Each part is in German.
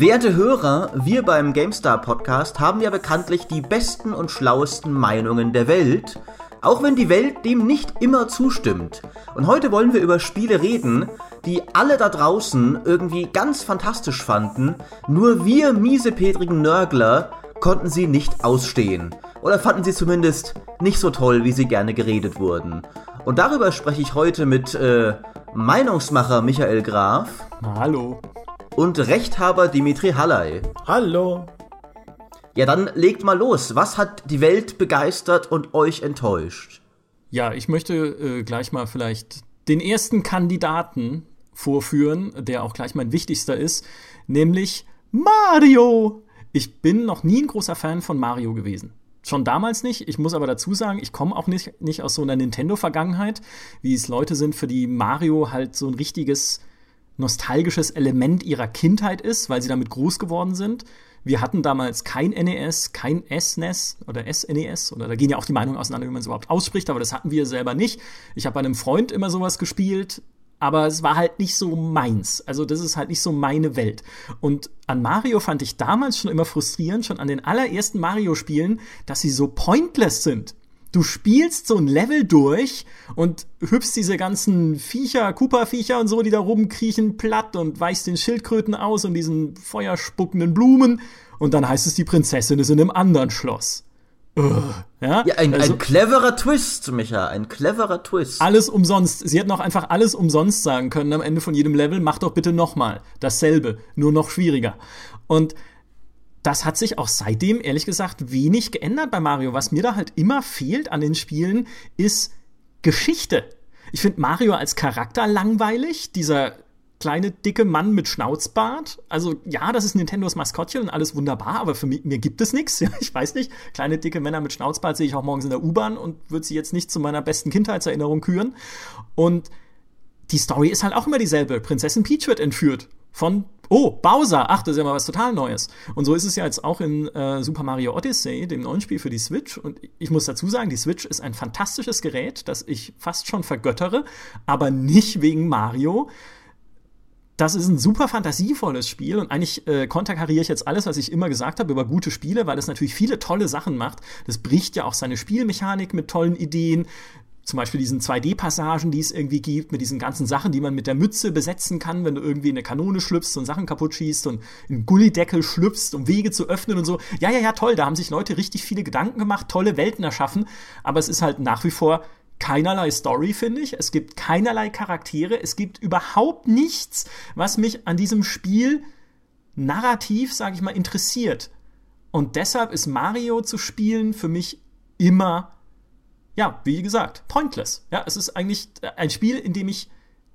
Werte Hörer, wir beim GameStar Podcast haben ja bekanntlich die besten und schlauesten Meinungen der Welt, auch wenn die Welt dem nicht immer zustimmt. Und heute wollen wir über Spiele reden, die alle da draußen irgendwie ganz fantastisch fanden, nur wir miesepetrigen Nörgler konnten sie nicht ausstehen. Oder fanden sie zumindest nicht so toll, wie sie gerne geredet wurden. Und darüber spreche ich heute mit äh, Meinungsmacher Michael Graf. Hallo und Rechthaber Dimitri Halley. Hallo. Ja, dann legt mal los. Was hat die Welt begeistert und euch enttäuscht? Ja, ich möchte äh, gleich mal vielleicht den ersten Kandidaten vorführen, der auch gleich mein wichtigster ist, nämlich Mario. Ich bin noch nie ein großer Fan von Mario gewesen. Schon damals nicht. Ich muss aber dazu sagen, ich komme auch nicht, nicht aus so einer Nintendo-Vergangenheit, wie es Leute sind, für die Mario halt so ein richtiges nostalgisches Element ihrer Kindheit ist, weil sie damit groß geworden sind. Wir hatten damals kein NES, kein SNES e oder SNES e oder da gehen ja auch die Meinungen auseinander, wie man es überhaupt ausspricht, aber das hatten wir selber nicht. Ich habe bei einem Freund immer sowas gespielt, aber es war halt nicht so meins. Also das ist halt nicht so meine Welt. Und an Mario fand ich damals schon immer frustrierend, schon an den allerersten Mario-Spielen, dass sie so pointless sind du spielst so ein Level durch und hüpfst diese ganzen Viecher, Koopa-Viecher und so, die da rumkriechen, platt und weichst den Schildkröten aus und diesen feuerspuckenden Blumen. Und dann heißt es, die Prinzessin ist in einem anderen Schloss. Ja, ja ein, also, ein cleverer Twist, Micha, ein cleverer Twist. Alles umsonst. Sie hätten auch einfach alles umsonst sagen können am Ende von jedem Level. Mach doch bitte nochmal dasselbe, nur noch schwieriger. Und das hat sich auch seitdem, ehrlich gesagt, wenig geändert bei Mario. Was mir da halt immer fehlt an den Spielen, ist Geschichte. Ich finde Mario als Charakter langweilig. Dieser kleine, dicke Mann mit Schnauzbart. Also ja, das ist Nintendos Maskottchen und alles wunderbar, aber für mich, mir gibt es nichts. Ja, ich weiß nicht. Kleine, dicke Männer mit Schnauzbart sehe ich auch morgens in der U-Bahn und würde sie jetzt nicht zu meiner besten Kindheitserinnerung küren. Und die Story ist halt auch immer dieselbe. Prinzessin Peach wird entführt von Oh, Bowser, ach, das ist ja mal was total Neues. Und so ist es ja jetzt auch in äh, Super Mario Odyssey, dem neuen Spiel für die Switch. Und ich muss dazu sagen, die Switch ist ein fantastisches Gerät, das ich fast schon vergöttere, aber nicht wegen Mario. Das ist ein super fantasievolles Spiel und eigentlich äh, konterkariere ich jetzt alles, was ich immer gesagt habe über gute Spiele, weil es natürlich viele tolle Sachen macht. Das bricht ja auch seine Spielmechanik mit tollen Ideen zum Beispiel diesen 2D-Passagen, die es irgendwie gibt, mit diesen ganzen Sachen, die man mit der Mütze besetzen kann, wenn du irgendwie in eine Kanone schlüpfst und Sachen kaputt schießt und in einen Gullideckel schlüpfst, um Wege zu öffnen und so. Ja, ja, ja, toll, da haben sich Leute richtig viele Gedanken gemacht, tolle Welten erschaffen, aber es ist halt nach wie vor keinerlei Story, finde ich. Es gibt keinerlei Charaktere, es gibt überhaupt nichts, was mich an diesem Spiel narrativ, sage ich mal, interessiert. Und deshalb ist Mario zu spielen für mich immer ja, wie gesagt, pointless. Ja, es ist eigentlich ein Spiel, in dem ich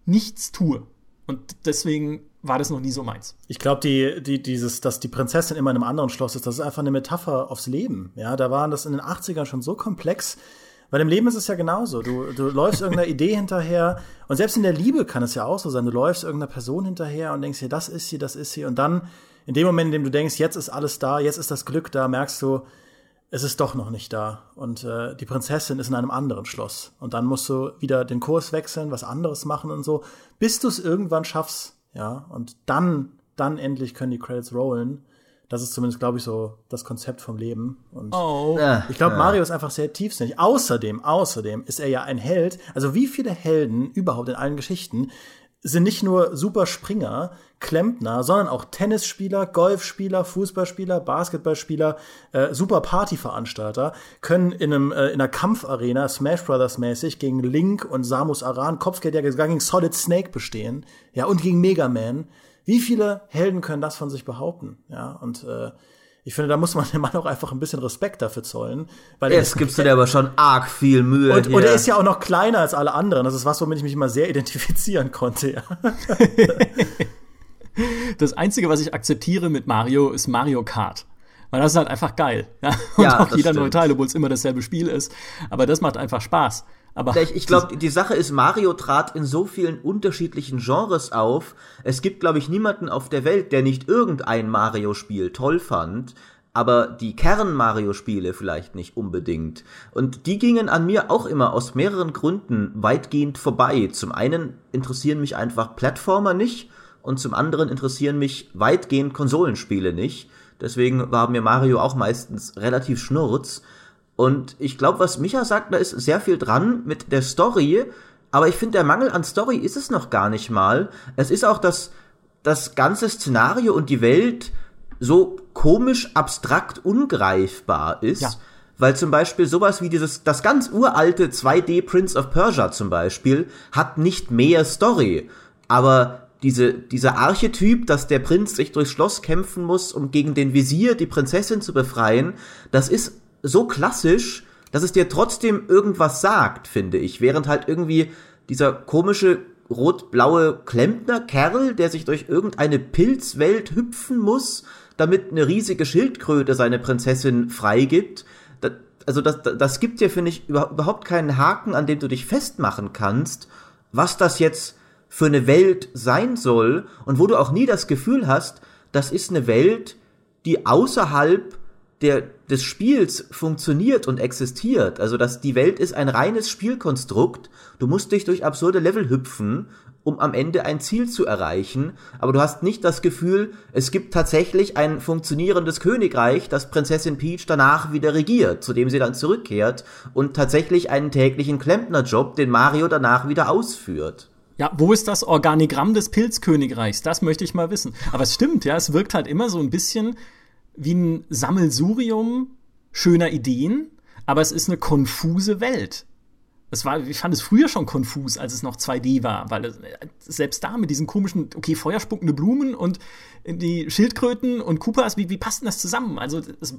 nichts tue. Und deswegen war das noch nie so meins. Ich glaube, die, die, dieses, dass die Prinzessin immer in einem anderen Schloss ist, das ist einfach eine Metapher aufs Leben. Ja, da waren das in den 80ern schon so komplex. Weil im Leben ist es ja genauso. Du, du läufst irgendeiner Idee hinterher. Und selbst in der Liebe kann es ja auch so sein. Du läufst irgendeiner Person hinterher und denkst dir, das ist sie, das ist sie. Und dann, in dem Moment, in dem du denkst, jetzt ist alles da, jetzt ist das Glück da, merkst du, es ist doch noch nicht da. Und äh, die Prinzessin ist in einem anderen Schloss. Und dann musst du wieder den Kurs wechseln, was anderes machen und so, bis du es irgendwann schaffst. Ja, und dann, dann endlich können die Credits rollen. Das ist zumindest, glaube ich, so das Konzept vom Leben. Und oh. ich glaube, Mario ist einfach sehr tiefsinnig. Außerdem, außerdem ist er ja ein Held. Also wie viele Helden überhaupt in allen Geschichten sind nicht nur super Springer, Klempner, sondern auch Tennisspieler, Golfspieler, Fußballspieler, Basketballspieler, äh, super Partyveranstalter, können in, einem, äh, in einer Kampfarena, Smash Brothers mäßig, gegen Link und Samus Aran, Kopfgeldjäger, sogar gegen Solid Snake bestehen, ja, und gegen Mega Man. Wie viele Helden können das von sich behaupten? Ja, und äh, ich finde, da muss man dem Mann auch einfach ein bisschen Respekt dafür zollen. Weil Jetzt gibst du dir aber schon arg viel Mühe. Und, und, er ist ja auch noch kleiner als alle anderen. Das ist was, womit ich mich immer sehr identifizieren konnte. Ja. das Einzige, was ich akzeptiere mit Mario, ist Mario Kart. Weil das ist halt einfach geil. Ja? Und ja, auch jeder stimmt. neue Teil, obwohl es immer dasselbe Spiel ist. Aber das macht einfach Spaß. Aber ich, ich glaube, die Sache ist, Mario trat in so vielen unterschiedlichen Genres auf. Es gibt, glaube ich, niemanden auf der Welt, der nicht irgendein Mario-Spiel toll fand, aber die Kern-Mario-Spiele vielleicht nicht unbedingt. Und die gingen an mir auch immer aus mehreren Gründen weitgehend vorbei. Zum einen interessieren mich einfach Plattformer nicht und zum anderen interessieren mich weitgehend Konsolenspiele nicht. Deswegen war mir Mario auch meistens relativ schnurz. Und ich glaube, was Micha sagt, da ist sehr viel dran mit der Story. Aber ich finde, der Mangel an Story ist es noch gar nicht mal. Es ist auch das, das ganze Szenario und die Welt so komisch, abstrakt, ungreifbar ist. Ja. Weil zum Beispiel sowas wie dieses, das ganz uralte 2D Prince of Persia zum Beispiel, hat nicht mehr Story. Aber diese, dieser Archetyp, dass der Prinz sich durchs Schloss kämpfen muss, um gegen den Visier die Prinzessin zu befreien, das ist so klassisch, dass es dir trotzdem irgendwas sagt, finde ich. Während halt irgendwie dieser komische rot-blaue Klempner-Kerl, der sich durch irgendeine Pilzwelt hüpfen muss, damit eine riesige Schildkröte seine Prinzessin freigibt. Das, also das, das gibt dir, finde ich, überhaupt keinen Haken, an dem du dich festmachen kannst, was das jetzt für eine Welt sein soll und wo du auch nie das Gefühl hast, das ist eine Welt, die außerhalb der, des Spiels funktioniert und existiert. Also, dass die Welt ist ein reines Spielkonstrukt. Du musst dich durch absurde Level hüpfen, um am Ende ein Ziel zu erreichen. Aber du hast nicht das Gefühl, es gibt tatsächlich ein funktionierendes Königreich, das Prinzessin Peach danach wieder regiert, zu dem sie dann zurückkehrt und tatsächlich einen täglichen Klempnerjob, den Mario danach wieder ausführt. Ja, wo ist das Organigramm des Pilzkönigreichs? Das möchte ich mal wissen. Aber es stimmt, ja, es wirkt halt immer so ein bisschen wie ein Sammelsurium schöner Ideen, aber es ist eine konfuse Welt. Es war, ich fand es früher schon konfus, als es noch 2D war, weil es, selbst da mit diesen komischen, okay, feuerspuckende Blumen und die Schildkröten und Koopas, wie, wie passt denn das zusammen? Also, es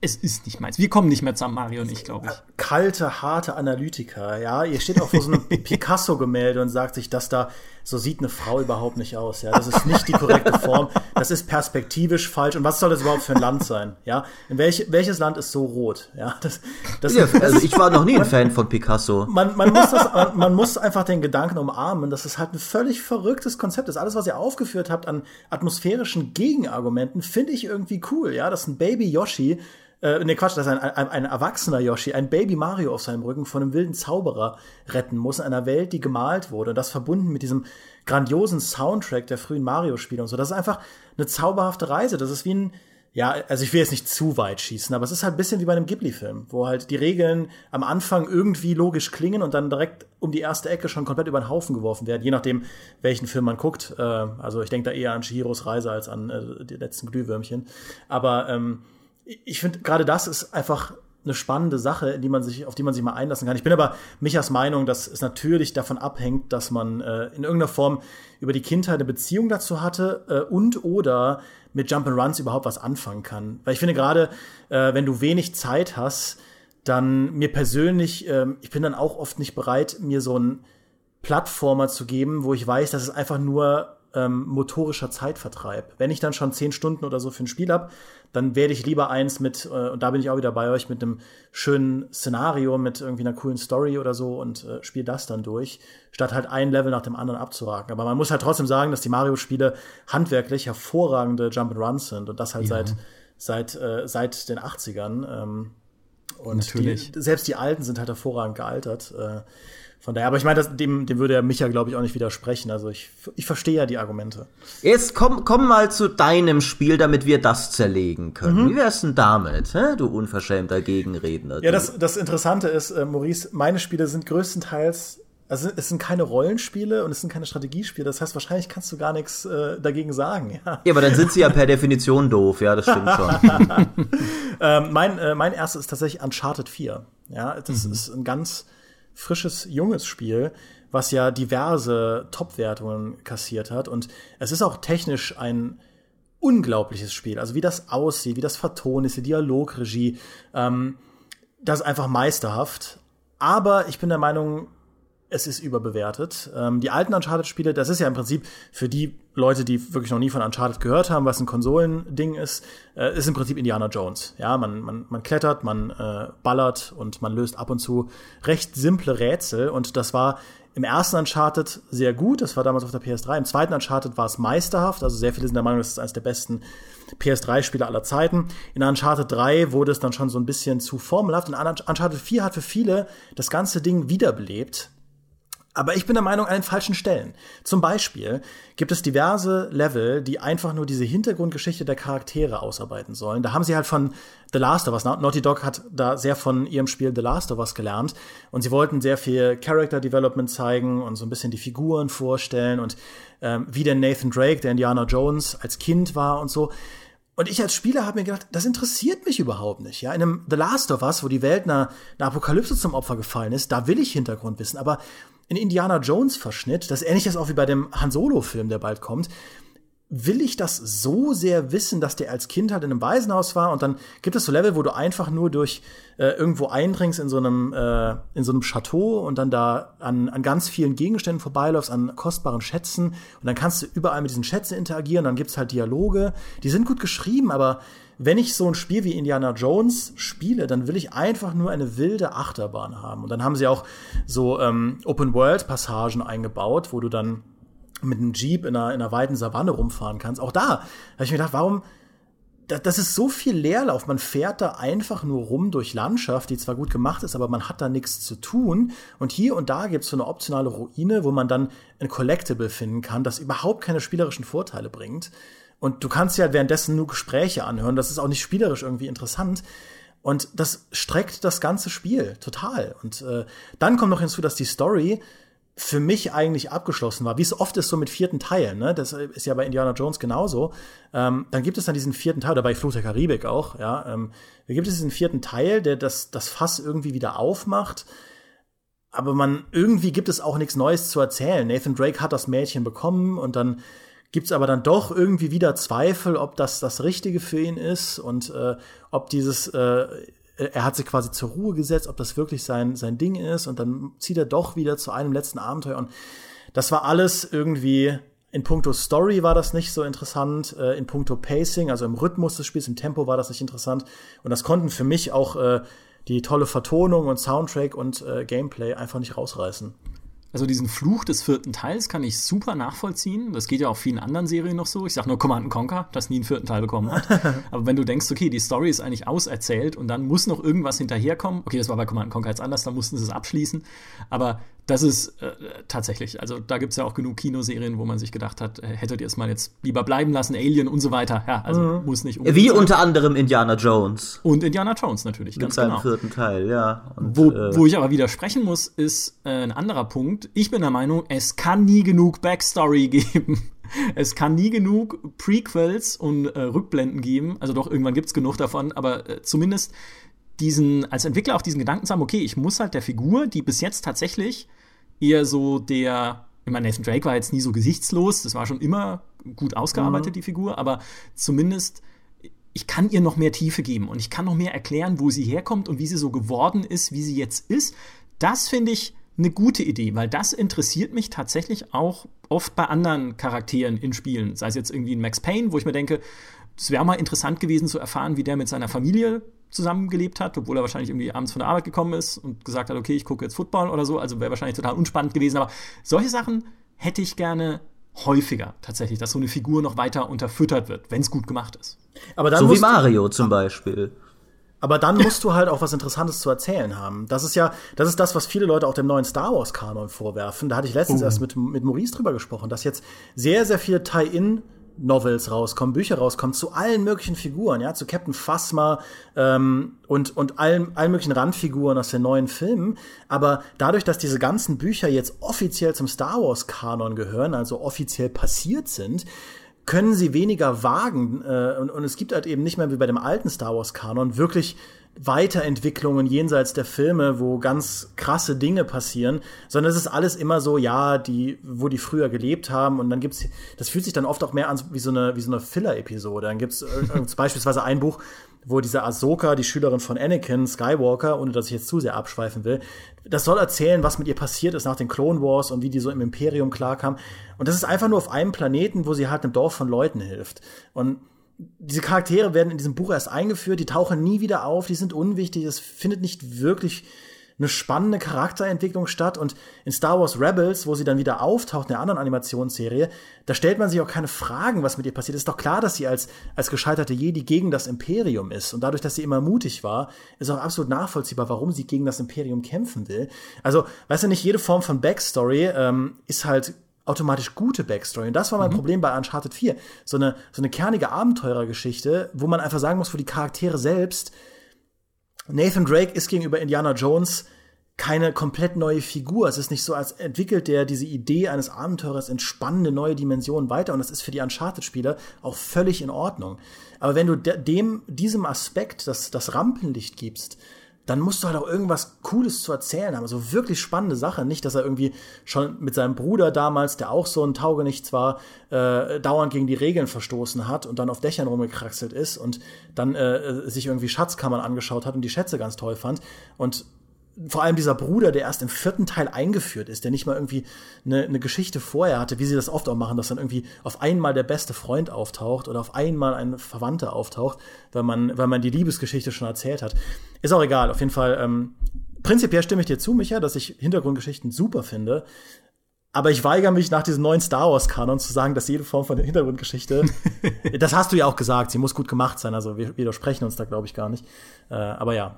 es ist nicht meins. Wir kommen nicht mehr zusammen, Mario und ich, glaube ich. Kalte, harte Analytiker, ja. Ihr steht auch vor so einem Picasso-Gemälde und sagt sich, dass da so sieht eine Frau überhaupt nicht aus, ja. Das ist nicht die korrekte Form. Das ist perspektivisch falsch. Und was soll das überhaupt für ein Land sein, ja? In welch, welches Land ist so rot, ja? Das, das, ja, also ich war noch nie ein Fan von Picasso. Man, man, muss das, man muss einfach den Gedanken umarmen, dass es halt ein völlig verrücktes Konzept ist. Alles, was ihr aufgeführt habt an atmosphärischen Gegenargumenten, finde ich irgendwie cool, ja. Das ist ein Baby Yoshi äh, ne Quatsch, dass ein, ein, ein erwachsener Yoshi ein Baby Mario auf seinem Rücken von einem wilden Zauberer retten muss in einer Welt, die gemalt wurde. Und das verbunden mit diesem grandiosen Soundtrack der frühen Mario-Spiele und so. Das ist einfach eine zauberhafte Reise. Das ist wie ein, ja, also ich will jetzt nicht zu weit schießen, aber es ist halt ein bisschen wie bei einem Ghibli-Film, wo halt die Regeln am Anfang irgendwie logisch klingen und dann direkt um die erste Ecke schon komplett über den Haufen geworfen werden, je nachdem, welchen Film man guckt. Äh, also ich denke da eher an Shihiros Reise als an äh, die letzten Glühwürmchen. Aber ähm, ich finde, gerade das ist einfach eine spannende Sache, die man sich, auf die man sich mal einlassen kann. Ich bin aber Michas Meinung, dass es natürlich davon abhängt, dass man äh, in irgendeiner Form über die Kindheit eine Beziehung dazu hatte äh, und oder mit Jump'n'Runs überhaupt was anfangen kann. Weil ich finde gerade, äh, wenn du wenig Zeit hast, dann mir persönlich, äh, ich bin dann auch oft nicht bereit, mir so einen Plattformer zu geben, wo ich weiß, dass es einfach nur ähm, motorischer Zeitvertreib. Wenn ich dann schon zehn Stunden oder so für ein Spiel hab, dann werde ich lieber eins mit, äh, und da bin ich auch wieder bei euch, mit einem schönen Szenario, mit irgendwie einer coolen Story oder so und äh, spiele das dann durch, statt halt ein Level nach dem anderen abzuraken. Aber man muss halt trotzdem sagen, dass die Mario-Spiele handwerklich hervorragende Jump'n'Runs sind und das halt ja. seit, seit, äh, seit den 80ern. Ähm, und Natürlich. Die, selbst die alten sind halt hervorragend gealtert. Äh, von daher, aber ich meine, dem, dem würde ja Micha, glaube ich, auch nicht widersprechen. Also ich, ich verstehe ja die Argumente. Jetzt komm, komm mal zu deinem Spiel, damit wir das zerlegen können. Mhm. Wie wär's denn damit, hä? du unverschämter Gegenredner? Ja, das, das Interessante ist, äh, Maurice, meine Spiele sind größtenteils also es sind keine Rollenspiele und es sind keine Strategiespiele. Das heißt, wahrscheinlich kannst du gar nichts äh, dagegen sagen. Ja. ja, aber dann sind sie ja per Definition doof. Ja, das stimmt schon. ähm, mein, äh, mein erstes ist tatsächlich Uncharted 4. Ja, das mhm. ist ein ganz frisches, junges Spiel, was ja diverse Top-Wertungen kassiert hat. Und es ist auch technisch ein unglaubliches Spiel. Also wie das aussieht, wie das vertont ist, die Dialogregie, ähm, das ist einfach meisterhaft. Aber ich bin der Meinung, es ist überbewertet. Ähm, die alten Uncharted-Spiele, das ist ja im Prinzip für die Leute, die wirklich noch nie von Uncharted gehört haben, was ein Konsolending ist, äh, ist im Prinzip Indiana Jones. Ja, man, man, man klettert, man äh, ballert und man löst ab und zu recht simple Rätsel. Und das war im ersten Uncharted sehr gut, das war damals auf der PS3. Im zweiten Uncharted war es meisterhaft, also sehr viele sind der Meinung, das ist eines der besten PS3-Spiele aller Zeiten. In Uncharted 3 wurde es dann schon so ein bisschen zu formelhaft und Uncharted 4 hat für viele das ganze Ding wiederbelebt Aber ich bin der Meinung, an den falschen Stellen. Zum Beispiel gibt es diverse Level, die einfach nur diese Hintergrundgeschichte der Charaktere ausarbeiten sollen. Da haben sie halt von The Last of Us, Naughty Dog hat da sehr von ihrem Spiel The Last of Us gelernt. Und sie wollten sehr viel Character Development zeigen und so ein bisschen die Figuren vorstellen und ähm, wie der Nathan Drake, der Indiana Jones, als Kind war und so. Und ich als Spieler habe mir gedacht, das interessiert mich überhaupt nicht. Ja, in einem The Last of Us, wo die Welt einer, einer Apokalypse zum Opfer gefallen ist, da will ich Hintergrund wissen. Aber in Indiana Jones Verschnitt, das ähnlich ist auch wie bei dem Han Solo Film, der bald kommt, will ich das so sehr wissen, dass der als Kind halt in einem Waisenhaus war und dann gibt es so Level, wo du einfach nur durch äh, irgendwo eindringst in so einem äh, in so einem Chateau und dann da an, an ganz vielen Gegenständen vorbeiläufst, an kostbaren Schätzen und dann kannst du überall mit diesen Schätzen interagieren, dann gibt's halt Dialoge, die sind gut geschrieben, aber wenn ich so ein Spiel wie Indiana Jones spiele, dann will ich einfach nur eine wilde Achterbahn haben. Und dann haben sie auch so ähm, Open-World-Passagen eingebaut, wo du dann mit einem Jeep in einer, in einer weiten Savanne rumfahren kannst. Auch da habe ich mir gedacht, warum das ist so viel Leerlauf. Man fährt da einfach nur rum durch Landschaft, die zwar gut gemacht ist, aber man hat da nichts zu tun. Und hier und da gibt es so eine optionale Ruine, wo man dann ein Collectible finden kann, das überhaupt keine spielerischen Vorteile bringt. Und du kannst ja währenddessen nur Gespräche anhören. Das ist auch nicht spielerisch irgendwie interessant. Und das streckt das ganze Spiel total. Und äh, dann kommt noch hinzu, dass die Story für mich eigentlich abgeschlossen war, wie es oft ist so mit vierten Teilen, ne? Das ist ja bei Indiana Jones genauso. Ähm, dann gibt es dann diesen vierten Teil, oder bei Fluch der Karibik auch, ja. Ähm, da gibt es diesen vierten Teil, der das, das Fass irgendwie wieder aufmacht. Aber man, irgendwie gibt es auch nichts Neues zu erzählen. Nathan Drake hat das Mädchen bekommen und dann gibt's aber dann doch irgendwie wieder Zweifel, ob das das Richtige für ihn ist und äh, ob dieses äh, er hat sich quasi zur Ruhe gesetzt, ob das wirklich sein, sein Ding ist. Und dann zieht er doch wieder zu einem letzten Abenteuer. Und das war alles irgendwie, in puncto Story war das nicht so interessant, äh, in puncto Pacing, also im Rhythmus des Spiels, im Tempo war das nicht interessant. Und das konnten für mich auch äh, die tolle Vertonung und Soundtrack und äh, Gameplay einfach nicht rausreißen. Also diesen Fluch des vierten Teils kann ich super nachvollziehen. Das geht ja auch vielen anderen Serien noch so. Ich sag nur Command Conquer, das nie einen vierten Teil bekommen hat. Aber wenn du denkst, okay, die Story ist eigentlich auserzählt und dann muss noch irgendwas hinterherkommen. Okay, das war bei Command Conquer jetzt anders, da mussten sie es abschließen. Aber das ist äh, tatsächlich, also da gibt's ja auch genug Kinoserien, wo man sich gedacht hat, äh, hättet ihr es mal jetzt lieber bleiben lassen, Alien und so weiter. Ja, also mhm. muss nicht Wie sein. unter anderem Indiana Jones. Und Indiana Jones natürlich, Mit ganz seinem genau. vierten Teil, ja. Und, wo, äh, wo ich aber widersprechen muss, ist äh, ein anderer Punkt. Ich bin der Meinung, es kann nie genug Backstory geben. Es kann nie genug Prequels und äh, Rückblenden geben. Also doch, irgendwann gibt's genug davon, aber äh, zumindest diesen, als Entwickler auch diesen Gedanken zu haben, okay, ich muss halt der Figur, die bis jetzt tatsächlich eher so der, ich meine, Nathan Drake war jetzt nie so gesichtslos, das war schon immer gut ausgearbeitet, mhm. die Figur, aber zumindest ich kann ihr noch mehr Tiefe geben und ich kann noch mehr erklären, wo sie herkommt und wie sie so geworden ist, wie sie jetzt ist. Das finde ich eine gute Idee, weil das interessiert mich tatsächlich auch oft bei anderen Charakteren in Spielen. Sei es jetzt irgendwie in Max Payne, wo ich mir denke, es wäre mal interessant gewesen zu erfahren, wie der mit seiner Familie zusammengelebt hat, obwohl er wahrscheinlich irgendwie abends von der Arbeit gekommen ist und gesagt hat, okay, ich gucke jetzt Football oder so, also wäre wahrscheinlich total unspannend gewesen. Aber solche Sachen hätte ich gerne häufiger tatsächlich, dass so eine Figur noch weiter unterfüttert wird, wenn es gut gemacht ist. Aber dann so wie Mario zum Beispiel. Aber dann musst du halt auch was Interessantes zu erzählen haben. Das ist ja, das ist das, was viele Leute auch dem neuen Star Wars Kanon vorwerfen. Da hatte ich letztens uh. erst mit, mit Maurice drüber gesprochen, dass jetzt sehr, sehr viele Tie-In Novels rauskommen, Bücher rauskommen zu allen möglichen Figuren, ja, zu Captain Phasma ähm, und, und allen, allen möglichen Randfiguren aus den neuen Filmen. Aber dadurch, dass diese ganzen Bücher jetzt offiziell zum Star Wars-Kanon gehören, also offiziell passiert sind, können sie weniger wagen. Äh, und, und es gibt halt eben nicht mehr wie bei dem alten Star Wars-Kanon wirklich Weiterentwicklungen jenseits der Filme, wo ganz krasse Dinge passieren, sondern es ist alles immer so, ja, die, wo die früher gelebt haben und dann gibt's, das fühlt sich dann oft auch mehr an wie so eine, wie so eine Filler-Episode. Dann gibt's äh, beispielsweise ein Buch, wo diese Ahsoka, die Schülerin von Anakin Skywalker, ohne dass ich jetzt zu sehr abschweifen will, das soll erzählen, was mit ihr passiert ist nach den Clone Wars und wie die so im Imperium klarkam. Und das ist einfach nur auf einem Planeten, wo sie halt einem Dorf von Leuten hilft. Und diese Charaktere werden in diesem Buch erst eingeführt, die tauchen nie wieder auf, die sind unwichtig, es findet nicht wirklich eine spannende Charakterentwicklung statt. Und in Star Wars Rebels, wo sie dann wieder auftaucht in der anderen Animationsserie, da stellt man sich auch keine Fragen, was mit ihr passiert. ist doch klar, dass sie als, als gescheiterte Jedi gegen das Imperium ist. Und dadurch, dass sie immer mutig war, ist auch absolut nachvollziehbar, warum sie gegen das Imperium kämpfen will. Also, weißt du, nicht jede Form von Backstory ähm, ist halt automatisch gute Backstory. Und das war mein mhm. Problem bei Uncharted 4. So eine, so eine kernige Abenteurergeschichte, wo man einfach sagen muss, wo die Charaktere selbst Nathan Drake ist gegenüber Indiana Jones keine komplett neue Figur. Es ist nicht so, als entwickelt der diese Idee eines Abenteurers in spannende neue Dimensionen weiter. Und das ist für die Uncharted-Spieler auch völlig in Ordnung. Aber wenn du dem, diesem Aspekt das, das Rampenlicht gibst, dann musst du halt auch irgendwas Cooles zu erzählen haben. Also wirklich spannende Sache. Nicht, dass er irgendwie schon mit seinem Bruder damals, der auch so ein Taugenichts war, äh, dauernd gegen die Regeln verstoßen hat und dann auf Dächern rumgekraxelt ist und dann äh, sich irgendwie Schatzkammern angeschaut hat und die Schätze ganz toll fand. Und vor allem dieser Bruder, der erst im vierten Teil eingeführt ist, der nicht mal irgendwie eine, eine Geschichte vorher hatte, wie sie das oft auch machen, dass dann irgendwie auf einmal der beste Freund auftaucht oder auf einmal ein Verwandter auftaucht, weil man, weil man die Liebesgeschichte schon erzählt hat. Ist auch egal, auf jeden Fall. Ähm, prinzipiell stimme ich dir zu, Micha, dass ich Hintergrundgeschichten super finde. Aber ich weigere mich nach diesem neuen Star Wars Kanon zu sagen, dass jede Form von Hintergrundgeschichte, das hast du ja auch gesagt, sie muss gut gemacht sein. Also wir widersprechen uns da, glaube ich, gar nicht. Äh, aber ja,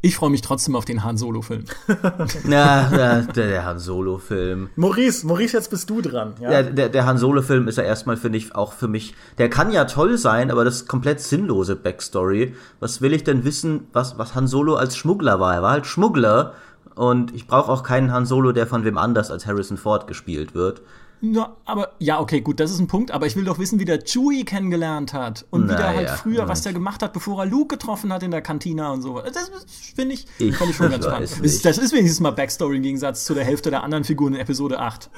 ich freue mich trotzdem auf den Han Solo-Film. ja, der, der Han Solo-Film. Maurice, Maurice, jetzt bist du dran. Ja, ja der, der Han Solo-Film ist ja erstmal, finde ich, auch für mich, der kann ja toll sein, aber das ist komplett sinnlose Backstory. Was will ich denn wissen, was, was Han Solo als Schmuggler war? Er war halt Schmuggler und ich brauche auch keinen Han Solo, der von wem anders als Harrison Ford gespielt wird. Na, aber ja, okay, gut, das ist ein Punkt, aber ich will doch wissen, wie der Chewie kennengelernt hat und Na, wie der halt ja, früher, ja. was der gemacht hat, bevor er Luke getroffen hat in der Kantina und so. Das finde ich, ich, ich schon ganz spannend. Das, das ist wenigstens mal Backstory im Gegensatz zu der Hälfte der anderen Figuren in Episode 8.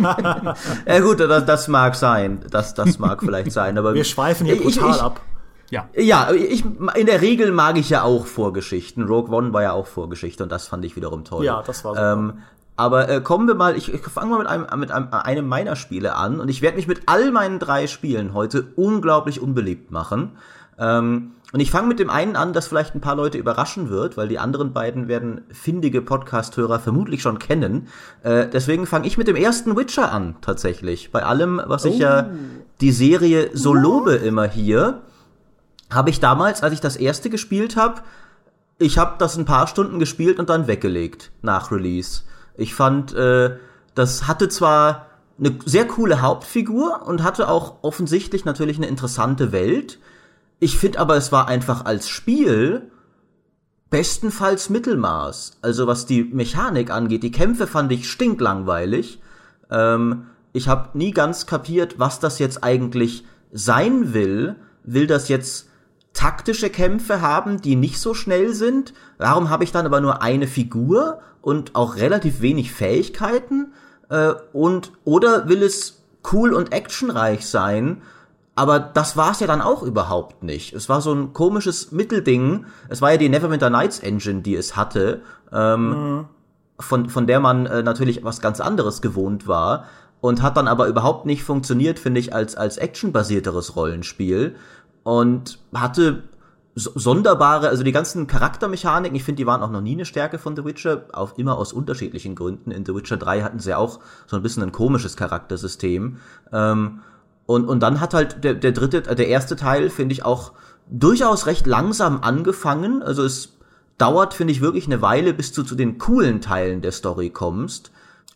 ja gut, das, das, mag sein. Das, das mag vielleicht sein, aber wir schweifen hier brutal ich, ab. Ja. Ja, ich, in der Regel mag ich ja auch Vorgeschichten. Rogue One war ja auch Vorgeschichte und das fand ich wiederum toll. Ja, das war super. Ähm, aber äh, kommen wir mal, ich, ich fange mal mit einem, mit einem, einem meiner Spiele an und ich werde mich mit all meinen drei Spielen heute unglaublich unbeliebt machen. Ähm, und ich fange mit dem einen an, das vielleicht ein paar Leute überraschen wird, weil die anderen beiden werden findige Podcast-Hörer vermutlich schon kennen. Äh, deswegen fange ich mit dem ersten Witcher an, tatsächlich. Bei allem, was ich ja oh. die Serie so lobe immer hier, habe ich damals, als ich das erste gespielt habe, ich habe das ein paar Stunden gespielt und dann weggelegt nach Release. Ich fand, äh, das hatte zwar eine sehr coole Hauptfigur und hatte auch offensichtlich natürlich eine interessante Welt. Ich finde aber, es war einfach als Spiel bestenfalls Mittelmaß. Also was die Mechanik angeht, die Kämpfe fand ich stinklangweilig. Ähm, ich habe nie ganz kapiert, was das jetzt eigentlich sein will. Will das jetzt taktische Kämpfe haben, die nicht so schnell sind? Warum habe ich dann aber nur eine Figur und auch relativ wenig Fähigkeiten? Äh, und oder will es cool und actionreich sein? Aber das war es ja dann auch überhaupt nicht. Es war so ein komisches Mittelding. Es war ja die Neverwinter Nights Engine, die es hatte, ähm, mhm. von, von der man äh, natürlich was ganz anderes gewohnt war und hat dann aber überhaupt nicht funktioniert, finde ich, als, als actionbasierteres Rollenspiel und hatte sonderbare, also die ganzen Charaktermechaniken, ich finde, die waren auch noch nie eine Stärke von The Witcher, auch immer aus unterschiedlichen Gründen. In The Witcher 3 hatten sie auch so ein bisschen ein komisches Charaktersystem. Ähm, und, und dann hat halt der, der dritte, äh, der erste Teil, finde ich, auch durchaus recht langsam angefangen. Also es dauert, finde ich, wirklich eine Weile, bis du zu den coolen Teilen der Story kommst.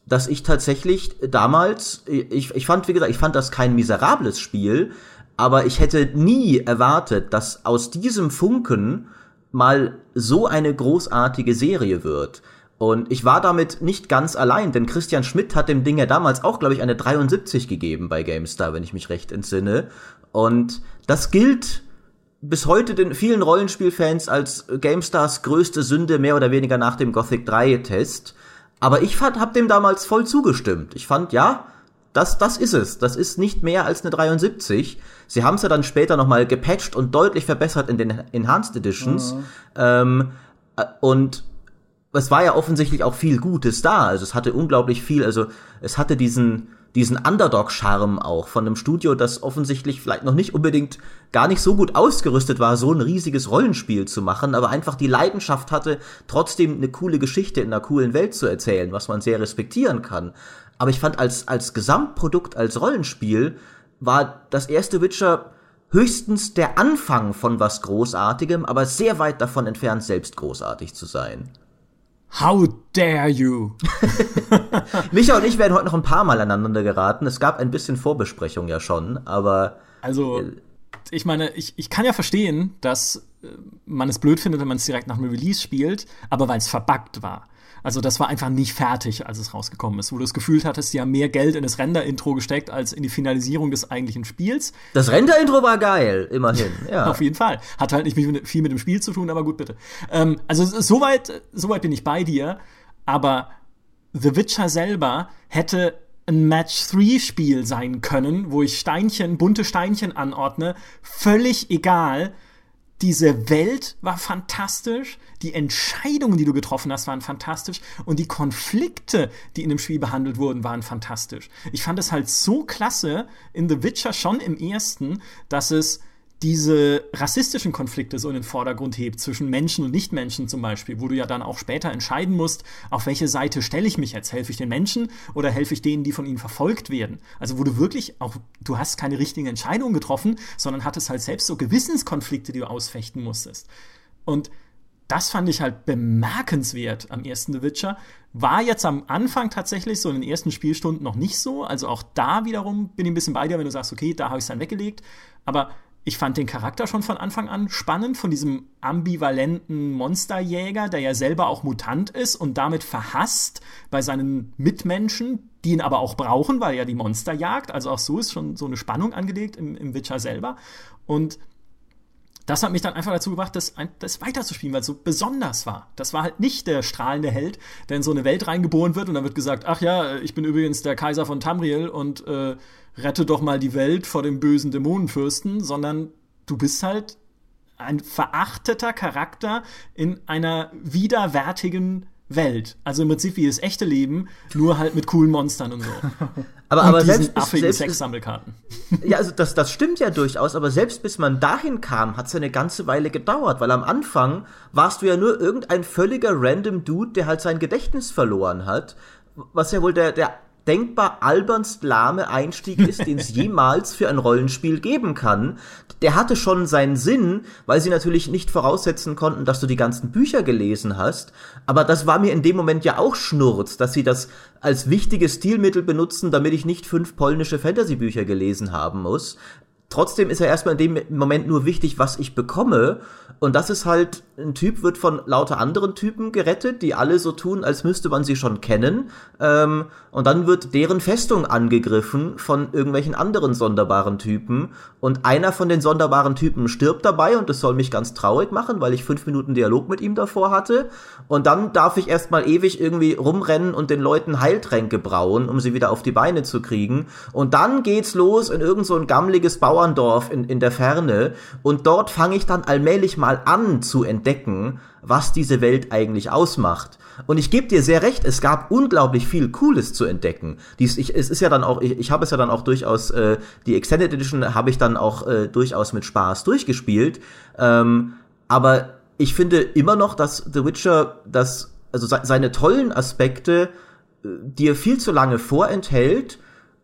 Dass ich tatsächlich damals, ich, ich fand, wie gesagt, ich fand das kein miserables Spiel, aber ich hätte nie erwartet, dass aus diesem Funken mal so eine großartige Serie wird. Und ich war damit nicht ganz allein, denn Christian Schmidt hat dem Ding ja damals auch, glaube ich, eine 73 gegeben bei GameStar, wenn ich mich recht entsinne. Und das gilt bis heute den vielen Rollenspielfans als GameStars größte Sünde mehr oder weniger nach dem Gothic 3 Test. Aber ich fand, hab dem damals voll zugestimmt. Ich fand, ja, das, das ist es. Das ist nicht mehr als eine 73. Sie haben es ja dann später nochmal gepatcht und deutlich verbessert in den Enhanced Editions. Mhm. Ähm, äh, und es war ja offensichtlich auch viel Gutes da. Also es hatte unglaublich viel, also es hatte diesen, diesen Underdog-Charme auch von einem Studio, das offensichtlich vielleicht noch nicht unbedingt gar nicht so gut ausgerüstet war, so ein riesiges Rollenspiel zu machen, aber einfach die Leidenschaft hatte, trotzdem eine coole Geschichte in einer coolen Welt zu erzählen, was man sehr respektieren kann. Aber ich fand als, als Gesamtprodukt, als Rollenspiel, war das erste Witcher höchstens der Anfang von was Großartigem, aber sehr weit davon entfernt, selbst großartig zu sein. How dare you? Micha und ich werden heute noch ein paar Mal aneinander geraten. Es gab ein bisschen Vorbesprechung ja schon, aber. Also, äh, ich meine, ich, ich kann ja verstehen, dass äh, man es blöd findet, wenn man es direkt nach dem Release spielt, aber weil es verbuggt war. Also das war einfach nicht fertig, als es rausgekommen ist, wo du das Gefühl hattest, sie haben mehr Geld in das Render-Intro gesteckt als in die Finalisierung des eigentlichen Spiels. Das Render-Intro war geil, immerhin. Ja. Auf jeden Fall. Hat halt nicht viel mit dem Spiel zu tun, aber gut, bitte. Ähm, also soweit, soweit bin ich bei dir, aber The Witcher selber hätte ein Match-3-Spiel sein können, wo ich Steinchen, bunte Steinchen anordne, völlig egal, diese Welt war fantastisch, die Entscheidungen, die du getroffen hast, waren fantastisch und die Konflikte, die in dem Spiel behandelt wurden, waren fantastisch. Ich fand es halt so klasse in The Witcher schon im ersten, dass es diese rassistischen Konflikte so in den Vordergrund hebt, zwischen Menschen und Nichtmenschen zum Beispiel, wo du ja dann auch später entscheiden musst, auf welche Seite stelle ich mich jetzt? Helfe ich den Menschen oder helfe ich denen, die von ihnen verfolgt werden? Also wo du wirklich auch, du hast keine richtigen Entscheidungen getroffen, sondern hattest halt selbst so Gewissenskonflikte, die du ausfechten musstest. Und das fand ich halt bemerkenswert am ersten The Witcher. War jetzt am Anfang tatsächlich so in den ersten Spielstunden noch nicht so. Also auch da wiederum bin ich ein bisschen bei dir, wenn du sagst, okay, da habe ich es dann weggelegt. Aber ich fand den Charakter schon von Anfang an spannend, von diesem ambivalenten Monsterjäger, der ja selber auch Mutant ist und damit verhasst bei seinen Mitmenschen, die ihn aber auch brauchen, weil er die Monster jagt. Also auch so ist schon so eine Spannung angelegt im, im Witcher selber. Und das hat mich dann einfach dazu gebracht, das, das weiterzuspielen, weil es so besonders war. Das war halt nicht der strahlende Held, der in so eine Welt reingeboren wird und dann wird gesagt, ach ja, ich bin übrigens der Kaiser von Tamriel und äh, rette doch mal die Welt vor dem bösen Dämonenfürsten, sondern du bist halt ein verachteter Charakter in einer widerwärtigen Welt. Also im Prinzip wie das echte Leben, nur halt mit coolen Monstern und so. aber, und aber selbst, affigen Sexsammelkarten. Ja, also das, das stimmt ja durchaus, aber selbst bis man dahin kam, hat es ja eine ganze Weile gedauert, weil am Anfang warst du ja nur irgendein völliger random Dude, der halt sein Gedächtnis verloren hat, was ja wohl der, der denkbar albernst lahme Einstieg ist, den es jemals für ein Rollenspiel geben kann. Der hatte schon seinen Sinn, weil sie natürlich nicht voraussetzen konnten, dass du die ganzen Bücher gelesen hast. Aber das war mir in dem Moment ja auch Schnurz, dass sie das als wichtiges Stilmittel benutzen, damit ich nicht fünf polnische Fantasy-Bücher gelesen haben muss. Trotzdem ist ja erstmal in dem Moment nur wichtig, was ich bekomme. Und das ist halt, ein Typ wird von lauter anderen Typen gerettet, die alle so tun, als müsste man sie schon kennen. Ähm, und dann wird deren Festung angegriffen von irgendwelchen anderen sonderbaren Typen. Und einer von den sonderbaren Typen stirbt dabei und das soll mich ganz traurig machen, weil ich fünf Minuten Dialog mit ihm davor hatte. Und dann darf ich erstmal ewig irgendwie rumrennen und den Leuten Heiltränke brauen, um sie wieder auf die Beine zu kriegen. Und dann geht's los in irgend so ein gammliges Bauerndorf in, in der Ferne. Und dort fange ich dann allmählich mal an zu entdecken, was diese Welt eigentlich ausmacht. Und ich gebe dir sehr recht, es gab unglaublich viel Cooles zu entdecken. Dies, ich, es ist ja dann auch, ich, ich habe es ja dann auch durchaus, äh, die Extended Edition habe ich dann auch äh, durchaus mit Spaß durchgespielt. Ähm, aber ich finde immer noch, dass The Witcher das, also se seine tollen Aspekte äh, dir viel zu lange vorenthält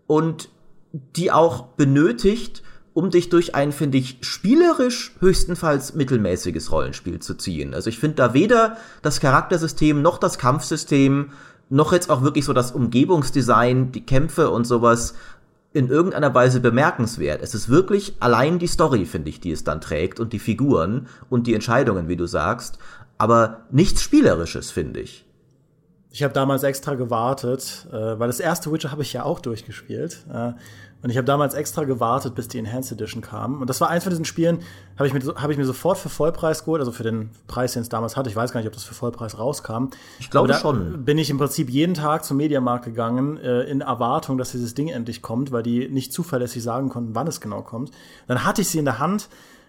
und die auch benötigt, um dich durch ein, finde ich, spielerisch höchstenfalls mittelmäßiges Rollenspiel zu ziehen. Also ich finde da weder das Charaktersystem noch das Kampfsystem noch jetzt auch wirklich so das Umgebungsdesign, die Kämpfe und sowas in irgendeiner Weise bemerkenswert. Es ist wirklich allein die Story, finde ich, die es dann trägt und die Figuren und die Entscheidungen, wie du sagst, aber nichts Spielerisches, finde ich. Ich habe damals extra gewartet, äh, weil das erste Witcher habe ich ja auch durchgespielt. Äh, und ich habe damals extra gewartet, bis die Enhanced Edition kam. Und das war eins von diesen Spielen, habe ich, mir, hab ich mir sofort für Vollpreis geholt, also für den Preis, den es damals hatte. Ich weiß gar nicht, ob das für Vollpreis rauskam. Ich glaube schon. Bin ich im Prinzip jeden Tag zum Mediamarkt gegangen, äh, in Erwartung, dass dieses Ding endlich kommt, weil die nicht zuverlässig sagen konnten, wann es genau kommt. Dann hatte ich sie in der Hand,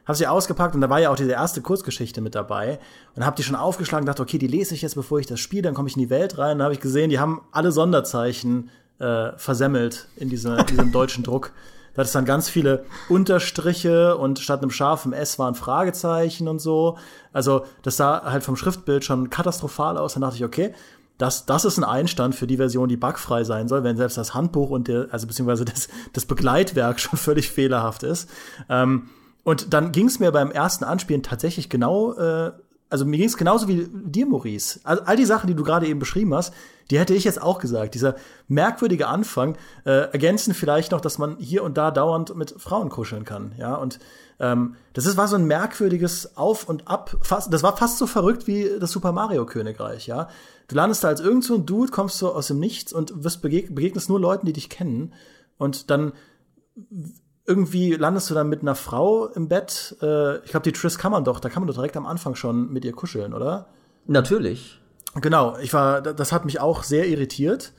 habe sie ausgepackt und da war ja auch diese erste Kurzgeschichte mit dabei und habe die schon aufgeschlagen, dachte, okay, die lese ich jetzt, bevor ich das spiele, dann komme ich in die Welt rein. Dann habe ich gesehen, die haben alle Sonderzeichen äh, versemmelt in, dieser, in diesem deutschen Druck. Da es dann ganz viele Unterstriche und statt einem scharfen S waren Fragezeichen und so. Also das sah halt vom Schriftbild schon katastrophal aus. Dann dachte ich, okay, das, das ist ein Einstand für die Version, die bugfrei sein soll, wenn selbst das Handbuch und der, also beziehungsweise das, das Begleitwerk schon völlig fehlerhaft ist. Ähm, und dann ging es mir beim ersten Anspielen tatsächlich genau äh, also mir ging es genauso wie dir, Maurice. Also all die Sachen, die du gerade eben beschrieben hast, die hätte ich jetzt auch gesagt. Dieser merkwürdige Anfang äh, ergänzen vielleicht noch, dass man hier und da dauernd mit Frauen kuscheln kann. Ja, und ähm, das ist, war so ein merkwürdiges Auf und Ab. Fast, das war fast so verrückt wie das Super Mario Königreich. Ja, du landest da als irgend so ein Dude, kommst so aus dem Nichts und wirst begeg begegnest nur Leuten, die dich kennen. Und dann irgendwie landest du dann mit einer Frau im Bett. Äh, ich glaube, die Triss kann man doch, da kann man doch direkt am Anfang schon mit ihr kuscheln, oder? Natürlich. Genau, ich war, das hat mich auch sehr irritiert.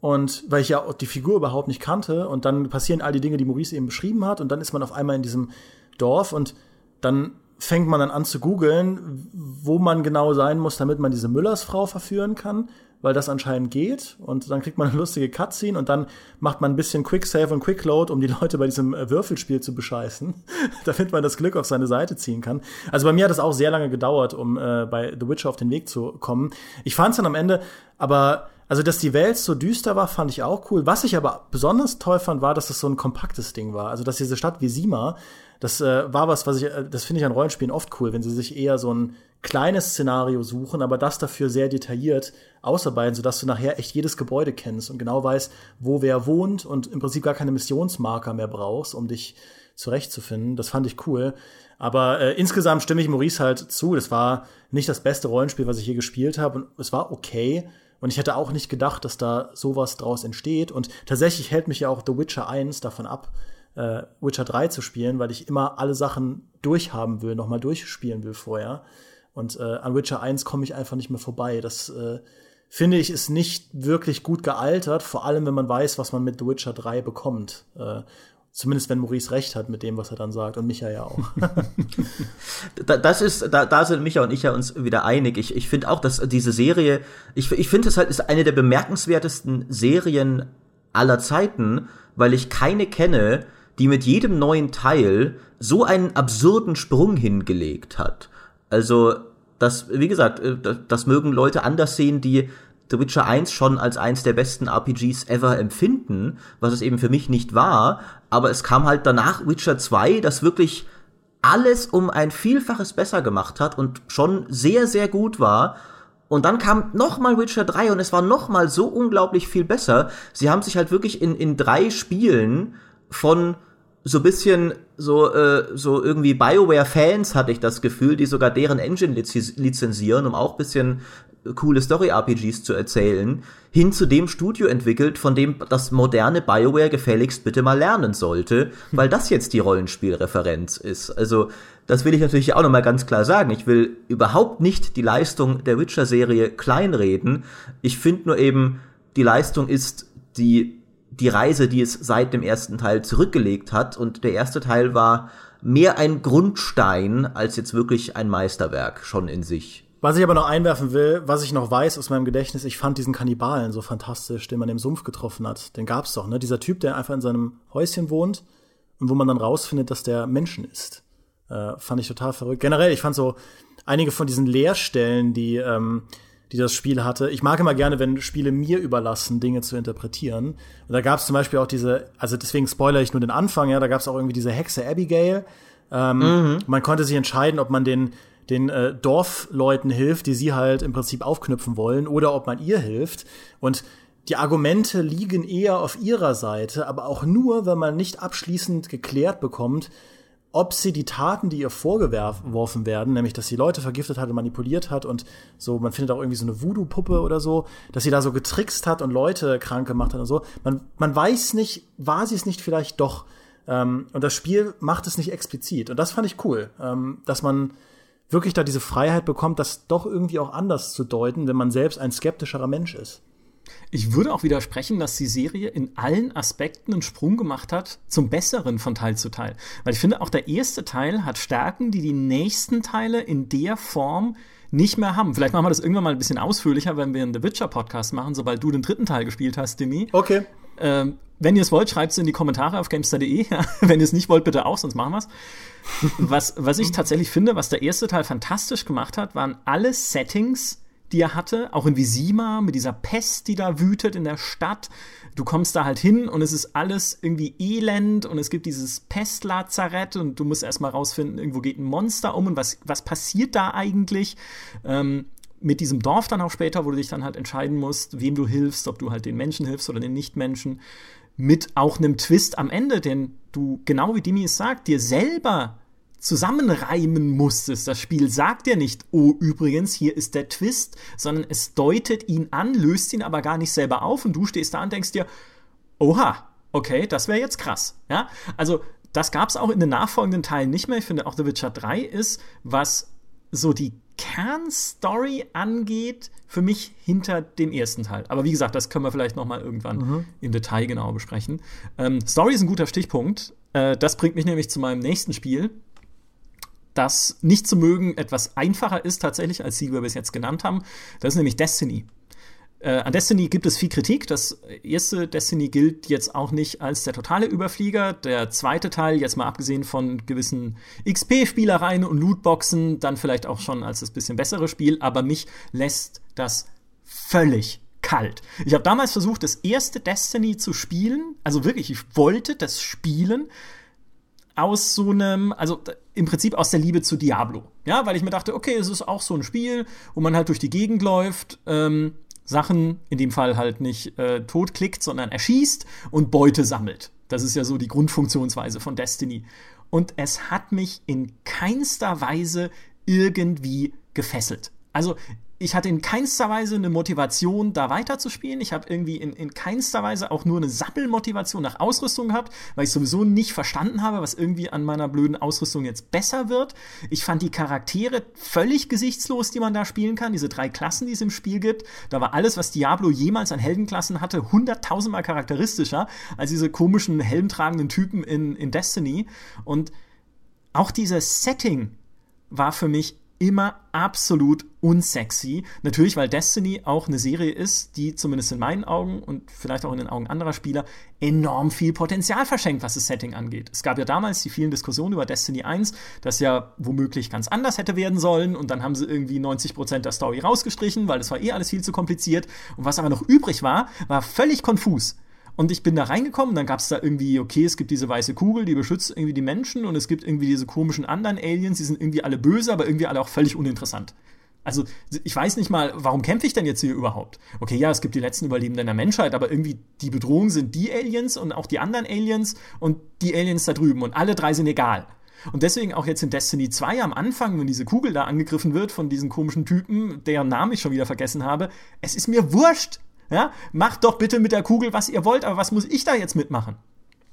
Und weil ich ja auch die Figur überhaupt nicht kannte und dann passieren all die Dinge, die Maurice eben beschrieben hat und dann ist man auf einmal in diesem Dorf und dann fängt man dann an zu googeln, wo man genau sein muss, damit man diese Müllersfrau verführen kann weil das anscheinend geht. Und dann kriegt man eine lustige Cutscene und dann macht man ein bisschen Quicksave und Quickload, um die Leute bei diesem äh, Würfelspiel zu bescheißen, damit man das Glück auf seine Seite ziehen kann. Also bei mir hat es auch sehr lange gedauert, um äh, bei The Witcher auf den Weg zu kommen. Ich fand es dann am Ende, aber also, dass die Welt so düster war, fand ich auch cool. Was ich aber besonders toll fand, war, dass es so ein kompaktes Ding war. Also, dass diese Stadt wie Sima, das äh, war was, was ich, äh, das finde ich an Rollenspielen oft cool, wenn sie sich eher so ein kleines Szenario suchen, aber das dafür sehr detailliert ausarbeiten, sodass du nachher echt jedes Gebäude kennst und genau weißt, wo wer wohnt und im Prinzip gar keine Missionsmarker mehr brauchst, um dich zurechtzufinden. Das fand ich cool. Aber äh, insgesamt stimme ich Maurice halt zu. Das war nicht das beste Rollenspiel, was ich je gespielt habe. Und es war okay. Und ich hätte auch nicht gedacht, dass da sowas draus entsteht. Und tatsächlich hält mich ja auch The Witcher 1 davon ab, äh, Witcher 3 zu spielen, weil ich immer alle Sachen durchhaben will, nochmal durchspielen will vorher. Und äh, an Witcher 1 komme ich einfach nicht mehr vorbei. Das äh, finde ich ist nicht wirklich gut gealtert, vor allem wenn man weiß, was man mit The Witcher 3 bekommt. Äh, Zumindest wenn Maurice recht hat mit dem, was er dann sagt und Micha ja auch. das ist, da, da sind Micha und ich ja uns wieder einig. Ich, ich finde auch, dass diese Serie, ich, ich finde es halt ist eine der bemerkenswertesten Serien aller Zeiten, weil ich keine kenne, die mit jedem neuen Teil so einen absurden Sprung hingelegt hat. Also, das, wie gesagt, äh, das mögen Leute anders sehen, die The Witcher 1 schon als eins der besten RPGs ever empfinden, was es eben für mich nicht war, aber es kam halt danach Witcher 2, das wirklich alles um ein Vielfaches besser gemacht hat und schon sehr, sehr gut war. Und dann kam nochmal Witcher 3 und es war nochmal so unglaublich viel besser. Sie haben sich halt wirklich in, in drei Spielen von so bisschen so äh, so irgendwie Bioware Fans hatte ich das Gefühl, die sogar deren Engine lizenzieren, um auch bisschen coole Story RPGs zu erzählen, hin zu dem Studio entwickelt, von dem das moderne BioWare gefälligst bitte mal lernen sollte, weil das jetzt die Rollenspielreferenz ist. Also, das will ich natürlich auch nochmal ganz klar sagen. Ich will überhaupt nicht die Leistung der Witcher-Serie kleinreden. Ich finde nur eben, die Leistung ist die die Reise, die es seit dem ersten Teil zurückgelegt hat. Und der erste Teil war mehr ein Grundstein als jetzt wirklich ein Meisterwerk schon in sich. Was ich aber noch einwerfen will, was ich noch weiß aus meinem Gedächtnis, ich fand diesen Kannibalen so fantastisch, den man im Sumpf getroffen hat. Den gab's doch, ne? Dieser Typ, der einfach in seinem Häuschen wohnt und wo man dann rausfindet, dass der Menschen ist. Äh, fand ich total verrückt. Generell, ich fand so einige von diesen Leerstellen, die ähm, die das Spiel hatte. Ich mag immer gerne, wenn Spiele mir überlassen, Dinge zu interpretieren. Und da gab es zum Beispiel auch diese, also deswegen spoiler ich nur den Anfang, ja, da gab es auch irgendwie diese Hexe Abigail. Ähm, mhm. Man konnte sich entscheiden, ob man den den äh, Dorfleuten hilft, die sie halt im Prinzip aufknüpfen wollen, oder ob man ihr hilft. Und die Argumente liegen eher auf ihrer Seite, aber auch nur, wenn man nicht abschließend geklärt bekommt, ob sie die Taten, die ihr vorgeworfen werden, nämlich dass sie Leute vergiftet hat und manipuliert hat und so, man findet auch irgendwie so eine Voodoo-Puppe oder so, dass sie da so getrickst hat und Leute krank gemacht hat und so. Man, man weiß nicht, war sie es nicht vielleicht doch. Ähm, und das Spiel macht es nicht explizit. Und das fand ich cool, ähm, dass man wirklich da diese Freiheit bekommt, das doch irgendwie auch anders zu deuten, wenn man selbst ein skeptischerer Mensch ist. Ich würde auch widersprechen, dass die Serie in allen Aspekten einen Sprung gemacht hat zum Besseren von Teil zu Teil. Weil ich finde, auch der erste Teil hat Stärken, die die nächsten Teile in der Form nicht mehr haben. Vielleicht machen wir das irgendwann mal ein bisschen ausführlicher, wenn wir einen The Witcher Podcast machen, sobald du den dritten Teil gespielt hast, Demi. Okay. Ähm, wenn ihr es wollt, schreibt es in die Kommentare auf gamestar.de. wenn ihr es nicht wollt, bitte auch, sonst machen wir es. Was, was ich tatsächlich finde, was der erste Teil fantastisch gemacht hat, waren alle Settings, die er hatte, auch in Visima, mit dieser Pest, die da wütet in der Stadt. Du kommst da halt hin und es ist alles irgendwie elend und es gibt dieses Pestlazarett und du musst erstmal rausfinden, irgendwo geht ein Monster um und was, was passiert da eigentlich? Ähm, mit diesem Dorf dann auch später, wo du dich dann halt entscheiden musst, wem du hilfst, ob du halt den Menschen hilfst oder den Nichtmenschen. Mit auch einem Twist am Ende, den du, genau wie Dimi es sagt, dir selber zusammenreimen musstest. Das Spiel sagt dir nicht, oh, übrigens, hier ist der Twist, sondern es deutet ihn an, löst ihn aber gar nicht selber auf und du stehst da und denkst dir, oha, okay, das wäre jetzt krass. Ja, also das gab es auch in den nachfolgenden Teilen nicht mehr. Ich finde auch The Witcher 3 ist, was so die Kernstory angeht, für mich hinter dem ersten Teil. Aber wie gesagt, das können wir vielleicht noch mal irgendwann mhm. im Detail genau besprechen. Ähm, Story ist ein guter Stichpunkt. Äh, das bringt mich nämlich zu meinem nächsten Spiel, das nicht zu mögen etwas einfacher ist tatsächlich, als die wir bis jetzt genannt haben. Das ist nämlich Destiny. Äh, an Destiny gibt es viel Kritik. Das erste Destiny gilt jetzt auch nicht als der totale Überflieger. Der zweite Teil, jetzt mal abgesehen von gewissen XP-Spielereien und Lootboxen, dann vielleicht auch schon als das bisschen bessere Spiel. Aber mich lässt das völlig kalt. Ich habe damals versucht, das erste Destiny zu spielen. Also wirklich, ich wollte das spielen aus so einem, also im Prinzip aus der Liebe zu Diablo. Ja, weil ich mir dachte, okay, es ist auch so ein Spiel, wo man halt durch die Gegend läuft, ähm, Sachen, in dem Fall halt nicht äh, totklickt, sondern erschießt und Beute sammelt. Das ist ja so die Grundfunktionsweise von Destiny. Und es hat mich in keinster Weise irgendwie gefesselt. Also ich hatte in keinster Weise eine Motivation, da weiterzuspielen. Ich habe irgendwie in, in keinster Weise auch nur eine Sappelmotivation nach Ausrüstung gehabt, weil ich sowieso nicht verstanden habe, was irgendwie an meiner blöden Ausrüstung jetzt besser wird. Ich fand die Charaktere völlig gesichtslos, die man da spielen kann. Diese drei Klassen, die es im Spiel gibt. Da war alles, was Diablo jemals an Heldenklassen hatte, hunderttausendmal charakteristischer als diese komischen helmtragenden Typen in, in Destiny. Und auch dieses Setting war für mich immer absolut unsexy. Natürlich, weil Destiny auch eine Serie ist, die zumindest in meinen Augen und vielleicht auch in den Augen anderer Spieler enorm viel Potenzial verschenkt, was das Setting angeht. Es gab ja damals die vielen Diskussionen über Destiny 1, das ja womöglich ganz anders hätte werden sollen und dann haben sie irgendwie 90 Prozent der Story rausgestrichen, weil das war eh alles viel zu kompliziert und was aber noch übrig war, war völlig konfus. Und ich bin da reingekommen, dann gab es da irgendwie, okay, es gibt diese weiße Kugel, die beschützt irgendwie die Menschen und es gibt irgendwie diese komischen anderen Aliens, die sind irgendwie alle böse, aber irgendwie alle auch völlig uninteressant. Also, ich weiß nicht mal, warum kämpfe ich denn jetzt hier überhaupt? Okay, ja, es gibt die letzten Überlebenden der Menschheit, aber irgendwie die Bedrohung sind die Aliens und auch die anderen Aliens und die Aliens da drüben und alle drei sind egal. Und deswegen auch jetzt in Destiny 2 am Anfang, wenn diese Kugel da angegriffen wird von diesen komischen Typen, deren Namen ich schon wieder vergessen habe, es ist mir wurscht. Ja, macht doch bitte mit der Kugel, was ihr wollt, aber was muss ich da jetzt mitmachen?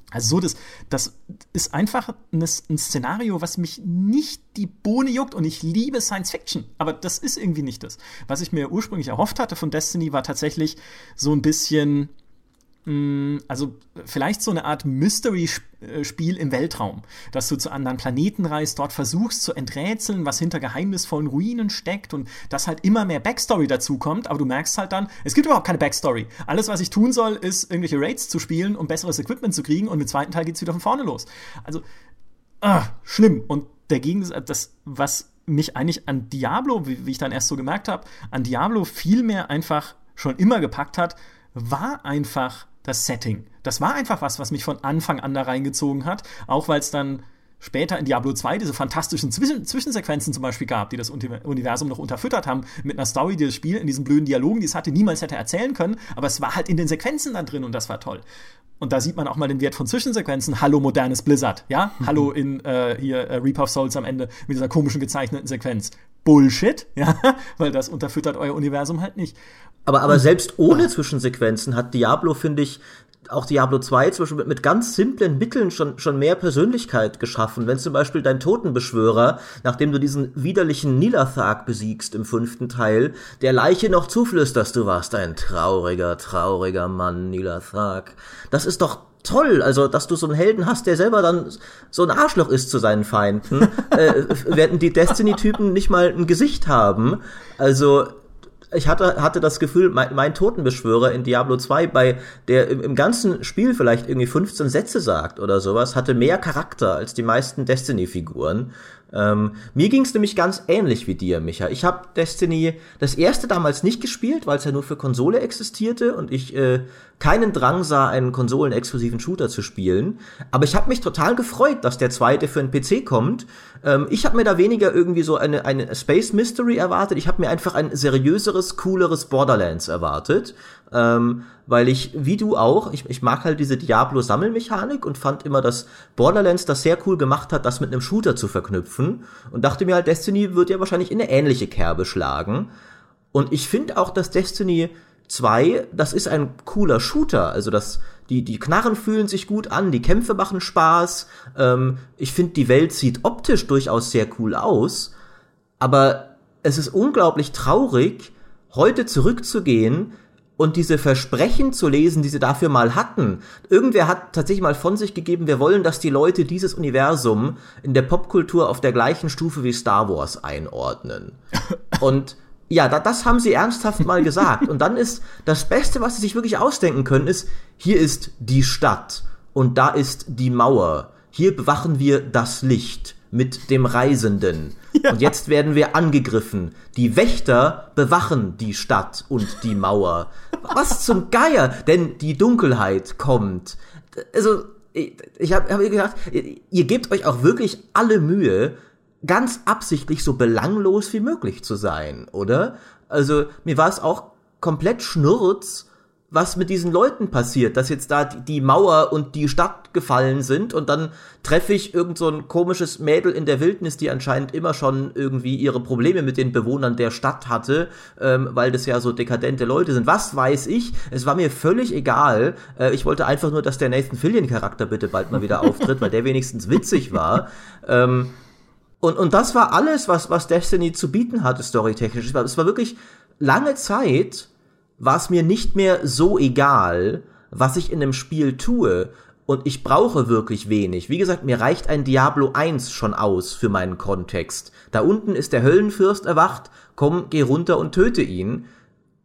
Also so, das, das ist einfach ein, ein Szenario, was mich nicht die Bohne juckt und ich liebe Science Fiction, aber das ist irgendwie nicht das. Was ich mir ursprünglich erhofft hatte von Destiny war tatsächlich so ein bisschen also vielleicht so eine Art Mystery-Spiel im Weltraum, dass du zu anderen Planeten reist, dort versuchst zu enträtseln, was hinter geheimnisvollen Ruinen steckt und dass halt immer mehr Backstory dazu kommt, aber du merkst halt dann, es gibt überhaupt keine Backstory. Alles, was ich tun soll, ist irgendwelche Raids zu spielen, um besseres Equipment zu kriegen und im zweiten Teil geht's wieder von vorne los. Also, ah, schlimm. Und der Gegensatz, das, was mich eigentlich an Diablo, wie, wie ich dann erst so gemerkt habe, an Diablo viel mehr einfach schon immer gepackt hat, war einfach das Setting. Das war einfach was, was mich von Anfang an da reingezogen hat, auch weil es dann später in Diablo 2 diese fantastischen Zwischen Zwischensequenzen zum Beispiel gab, die das Universum noch unterfüttert haben, mit einer Story, die das Spiel in diesen blöden Dialogen, die es hatte, niemals hätte erzählen können, aber es war halt in den Sequenzen dann drin und das war toll. Und da sieht man auch mal den Wert von Zwischensequenzen. Hallo modernes Blizzard, ja? Mhm. Hallo in äh, hier äh, Reap of Souls am Ende mit dieser komischen gezeichneten Sequenz. Bullshit, ja? Weil das unterfüttert euer Universum halt nicht. Aber, aber selbst ohne Zwischensequenzen hat Diablo, finde ich, auch Diablo 2 zum Beispiel mit, mit, ganz simplen Mitteln schon, schon mehr Persönlichkeit geschaffen. Wenn zum Beispiel dein Totenbeschwörer, nachdem du diesen widerlichen Nilathag besiegst im fünften Teil, der Leiche noch zuflüsterst, du warst ein trauriger, trauriger Mann, Nilathag. Das ist doch toll, also dass du so einen Helden hast, der selber dann so ein Arschloch ist zu seinen Feinden, äh, werden die Destiny-Typen nicht mal ein Gesicht haben. Also ich hatte, hatte das Gefühl, mein, mein Totenbeschwörer in Diablo 2, bei der im, im, ganzen Spiel vielleicht irgendwie 15 Sätze sagt oder sowas, hatte mehr Charakter als die meisten Destiny-Figuren. Ähm, mir ging es nämlich ganz ähnlich wie dir, Micha. Ich habe Destiny das erste damals nicht gespielt, weil es ja nur für Konsole existierte und ich äh, keinen Drang sah, einen konsolenexklusiven Shooter zu spielen. Aber ich habe mich total gefreut, dass der zweite für einen PC kommt. Ähm, ich habe mir da weniger irgendwie so eine, eine Space Mystery erwartet. Ich habe mir einfach ein seriöseres, cooleres Borderlands erwartet. Ähm, weil ich, wie du auch, ich, ich mag halt diese Diablo-Sammelmechanik und fand immer, dass Borderlands das sehr cool gemacht hat, das mit einem Shooter zu verknüpfen und dachte mir halt, Destiny wird ja wahrscheinlich in eine ähnliche Kerbe schlagen. Und ich finde auch, dass Destiny 2, das ist ein cooler Shooter, also das, die, die Knarren fühlen sich gut an, die Kämpfe machen Spaß, ähm, ich finde, die Welt sieht optisch durchaus sehr cool aus, aber es ist unglaublich traurig, heute zurückzugehen, und diese Versprechen zu lesen, die sie dafür mal hatten. Irgendwer hat tatsächlich mal von sich gegeben, wir wollen, dass die Leute dieses Universum in der Popkultur auf der gleichen Stufe wie Star Wars einordnen. Und ja, da, das haben sie ernsthaft mal gesagt. Und dann ist das Beste, was sie sich wirklich ausdenken können, ist, hier ist die Stadt und da ist die Mauer. Hier bewachen wir das Licht mit dem Reisenden. Ja. Und jetzt werden wir angegriffen. Die Wächter bewachen die Stadt und die Mauer. Was zum Geier? Denn die Dunkelheit kommt. Also, ich habe hab gedacht, ihr gebt euch auch wirklich alle Mühe, ganz absichtlich so belanglos wie möglich zu sein, oder? Also, mir war es auch komplett schnurz, was mit diesen Leuten passiert, dass jetzt da die Mauer und die Stadt gefallen sind und dann treffe ich irgend so ein komisches Mädel in der Wildnis, die anscheinend immer schon irgendwie ihre Probleme mit den Bewohnern der Stadt hatte, ähm, weil das ja so dekadente Leute sind. Was weiß ich? Es war mir völlig egal. Äh, ich wollte einfach nur, dass der Nathan Fillion Charakter bitte bald mal wieder auftritt, weil der wenigstens witzig war. Ähm, und, und das war alles, was, was Destiny zu bieten hatte, storytechnisch. Es war, wirklich lange Zeit, war es mir nicht mehr so egal, was ich in einem Spiel tue. Und ich brauche wirklich wenig. Wie gesagt, mir reicht ein Diablo 1 schon aus für meinen Kontext. Da unten ist der Höllenfürst erwacht, komm, geh runter und töte ihn.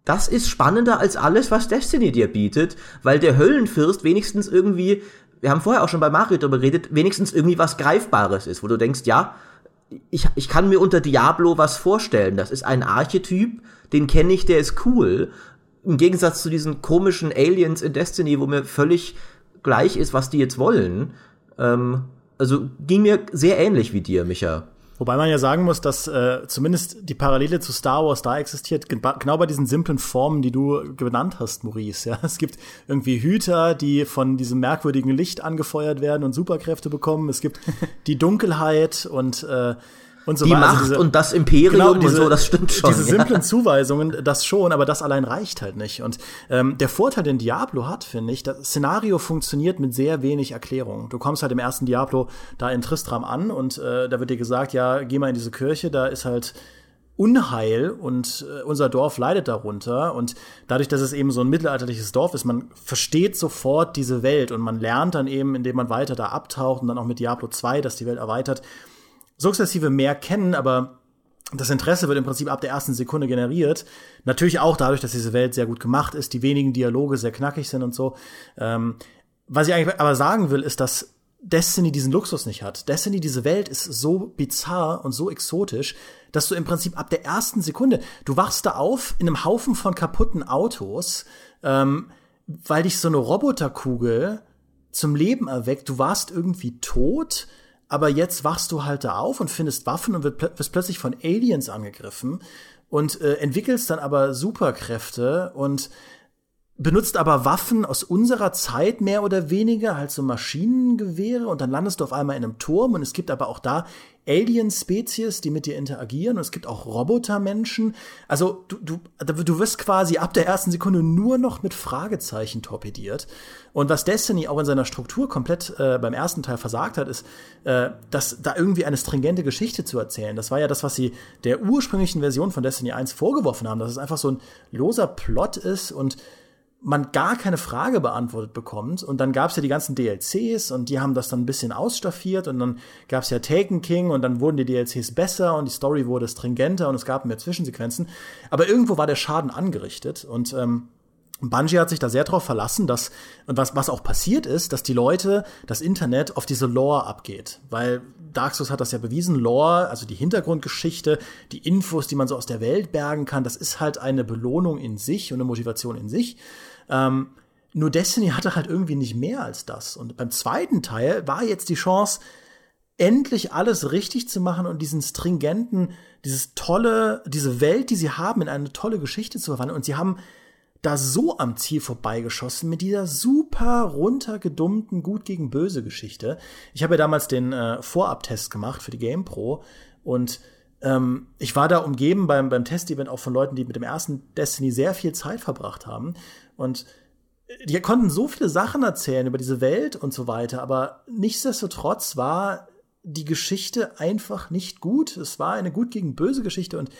Das ist spannender als alles, was Destiny dir bietet, weil der Höllenfürst wenigstens irgendwie, wir haben vorher auch schon bei Mario darüber geredet, wenigstens irgendwie was Greifbares ist, wo du denkst, ja, ich, ich kann mir unter Diablo was vorstellen. Das ist ein Archetyp, den kenne ich, der ist cool im Gegensatz zu diesen komischen Aliens in Destiny, wo mir völlig gleich ist, was die jetzt wollen. Ähm, also ging mir sehr ähnlich wie dir, Micha. Wobei man ja sagen muss, dass äh, zumindest die Parallele zu Star Wars da existiert, genau bei diesen simplen Formen, die du genannt hast, Maurice. Ja? Es gibt irgendwie Hüter, die von diesem merkwürdigen Licht angefeuert werden und Superkräfte bekommen. Es gibt die Dunkelheit und äh, und so Die weiter. Also Macht also diese, und das Imperium genau, diese, und so, das stimmt schon. Diese simplen ja. Zuweisungen, das schon, aber das allein reicht halt nicht. Und ähm, der Vorteil, den Diablo hat, finde ich, das Szenario funktioniert mit sehr wenig Erklärung. Du kommst halt im ersten Diablo da in Tristram an und äh, da wird dir gesagt, ja, geh mal in diese Kirche, da ist halt Unheil und äh, unser Dorf leidet darunter. Und dadurch, dass es eben so ein mittelalterliches Dorf ist, man versteht sofort diese Welt und man lernt dann eben, indem man weiter da abtaucht und dann auch mit Diablo 2, dass die Welt erweitert, sukzessive mehr kennen, aber das Interesse wird im Prinzip ab der ersten Sekunde generiert. Natürlich auch dadurch, dass diese Welt sehr gut gemacht ist, die wenigen Dialoge sehr knackig sind und so. Ähm, was ich eigentlich aber sagen will, ist, dass Destiny diesen Luxus nicht hat. Destiny, diese Welt ist so bizarr und so exotisch, dass du im Prinzip ab der ersten Sekunde, du wachst da auf in einem Haufen von kaputten Autos, ähm, weil dich so eine Roboterkugel zum Leben erweckt. Du warst irgendwie tot aber jetzt wachst du halt da auf und findest Waffen und wirst plötzlich von Aliens angegriffen und äh, entwickelst dann aber Superkräfte und benutzt aber Waffen aus unserer Zeit mehr oder weniger, halt so Maschinengewehre und dann landest du auf einmal in einem Turm und es gibt aber auch da Alien-Spezies, die mit dir interagieren und es gibt auch Robotermenschen. Also du, du, du wirst quasi ab der ersten Sekunde nur noch mit Fragezeichen torpediert. Und was Destiny auch in seiner Struktur komplett äh, beim ersten Teil versagt hat, ist, äh, dass da irgendwie eine stringente Geschichte zu erzählen. Das war ja das, was sie der ursprünglichen Version von Destiny 1 vorgeworfen haben, dass es einfach so ein loser Plot ist und man gar keine Frage beantwortet bekommt. Und dann gab es ja die ganzen DLCs und die haben das dann ein bisschen ausstaffiert und dann gab es ja Taken King und dann wurden die DLCs besser und die Story wurde stringenter und es gab mehr Zwischensequenzen. Aber irgendwo war der Schaden angerichtet und ähm, Bungie hat sich da sehr drauf verlassen, dass, und was, was auch passiert ist, dass die Leute, das Internet auf diese Lore abgeht. Weil Dark Souls hat das ja bewiesen, Lore, also die Hintergrundgeschichte, die Infos, die man so aus der Welt bergen kann, das ist halt eine Belohnung in sich und eine Motivation in sich. Ähm, nur Destiny hatte halt irgendwie nicht mehr als das. Und beim zweiten Teil war jetzt die Chance, endlich alles richtig zu machen und diesen stringenten, dieses tolle, diese Welt, die sie haben, in eine tolle Geschichte zu verwandeln. Und sie haben da so am Ziel vorbeigeschossen mit dieser super runtergedummten Gut gegen Böse Geschichte. Ich habe ja damals den äh, Vorabtest gemacht für die Game Pro und ähm, ich war da umgeben beim, beim Test-Event auch von Leuten, die mit dem ersten Destiny sehr viel Zeit verbracht haben und die konnten so viele Sachen erzählen über diese Welt und so weiter, aber nichtsdestotrotz war die Geschichte einfach nicht gut. Es war eine gut gegen böse Geschichte und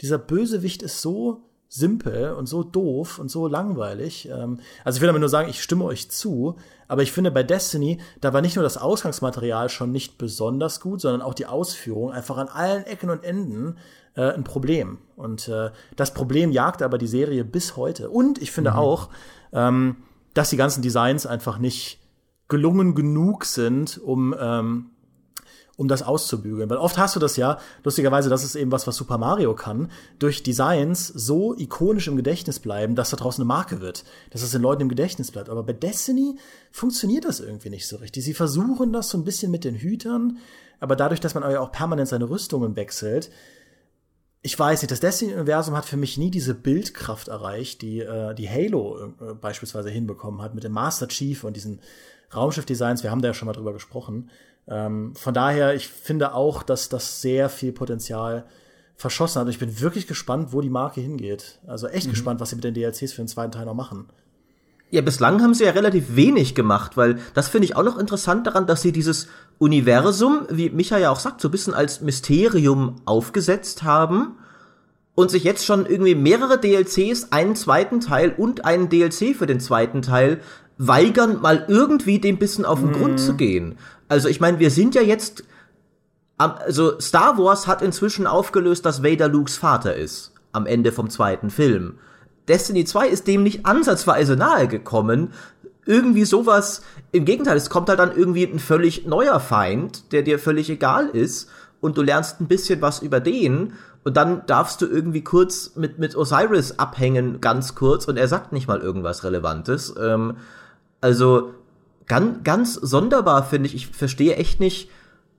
dieser Bösewicht ist so simpel und so doof und so langweilig. Ähm, also ich will damit nur sagen, ich stimme euch zu, aber ich finde bei Destiny, da war nicht nur das Ausgangsmaterial schon nicht besonders gut, sondern auch die Ausführung einfach an allen Ecken und Enden äh, ein Problem. Und äh, das Problem jagt aber die Serie bis heute. Und ich finde mhm. auch, ähm, dass die ganzen Designs einfach nicht gelungen genug sind, um ähm, um das auszubügeln. Weil oft hast du das ja, lustigerweise, das ist eben was, was Super Mario kann, durch Designs so ikonisch im Gedächtnis bleiben, dass da draußen eine Marke wird, dass es den Leuten im Gedächtnis bleibt. Aber bei Destiny funktioniert das irgendwie nicht so richtig. Sie versuchen das so ein bisschen mit den Hütern, aber dadurch, dass man ja auch permanent seine Rüstungen wechselt, ich weiß nicht, das Destiny-Universum hat für mich nie diese Bildkraft erreicht, die äh, die Halo äh, beispielsweise hinbekommen hat mit dem Master Chief und diesen Raumschiff-Designs. Wir haben da ja schon mal drüber gesprochen. Ähm, von daher, ich finde auch, dass das sehr viel Potenzial verschossen hat. Und ich bin wirklich gespannt, wo die Marke hingeht. Also echt mhm. gespannt, was sie mit den DLCs für den zweiten Teil noch machen. Ja, bislang haben sie ja relativ wenig gemacht, weil das finde ich auch noch interessant daran, dass sie dieses Universum, wie Micha ja auch sagt, so ein bisschen als Mysterium aufgesetzt haben und sich jetzt schon irgendwie mehrere DLCs, einen zweiten Teil und einen DLC für den zweiten Teil weigern, mal irgendwie dem bisschen auf den mm. Grund zu gehen. Also ich meine, wir sind ja jetzt, also Star Wars hat inzwischen aufgelöst, dass Vader Lukes Vater ist am Ende vom zweiten Film. Destiny 2 ist dem nicht ansatzweise nahe gekommen. Irgendwie sowas, im Gegenteil, es kommt halt dann irgendwie ein völlig neuer Feind, der dir völlig egal ist und du lernst ein bisschen was über den und dann darfst du irgendwie kurz mit, mit Osiris abhängen, ganz kurz, und er sagt nicht mal irgendwas Relevantes. Ähm, also ganz, ganz sonderbar finde ich. Ich verstehe echt nicht,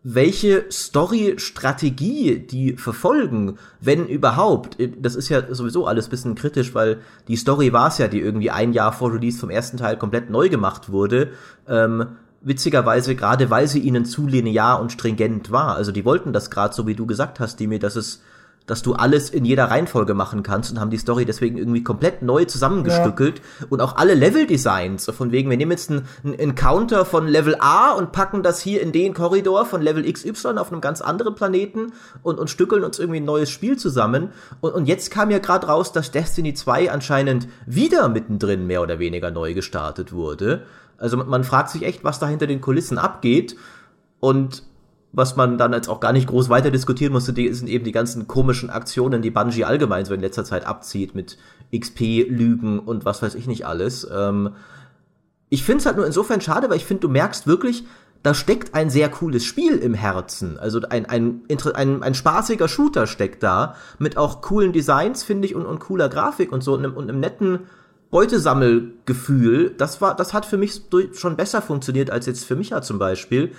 welche Story-Strategie die verfolgen, wenn überhaupt. Das ist ja sowieso alles bisschen kritisch, weil die Story war es ja, die irgendwie ein Jahr vor Release vom ersten Teil komplett neu gemacht wurde. Ähm, witzigerweise gerade, weil sie ihnen zu linear und stringent war. Also die wollten das gerade so, wie du gesagt hast, Dimi, dass es dass du alles in jeder Reihenfolge machen kannst und haben die Story deswegen irgendwie komplett neu zusammengestückelt ja. und auch alle Level-Designs, von wegen, wir nehmen jetzt einen, einen Encounter von Level A und packen das hier in den Korridor von Level XY auf einem ganz anderen Planeten und, und stückeln uns irgendwie ein neues Spiel zusammen. Und, und jetzt kam ja gerade raus, dass Destiny 2 anscheinend wieder mittendrin mehr oder weniger neu gestartet wurde. Also man fragt sich echt, was da hinter den Kulissen abgeht. Und was man dann jetzt auch gar nicht groß weiter diskutieren musste, die sind eben die ganzen komischen Aktionen, die Bungie allgemein so in letzter Zeit abzieht mit XP, Lügen und was weiß ich nicht alles. Ähm, ich finde es halt nur insofern schade, weil ich finde, du merkst wirklich, da steckt ein sehr cooles Spiel im Herzen. Also ein, ein, ein, ein spaßiger Shooter steckt da, mit auch coolen Designs, finde ich, und, und cooler Grafik und so und einem, und einem netten Beutesammelgefühl. Das war, das hat für mich schon besser funktioniert als jetzt für Micha zum Beispiel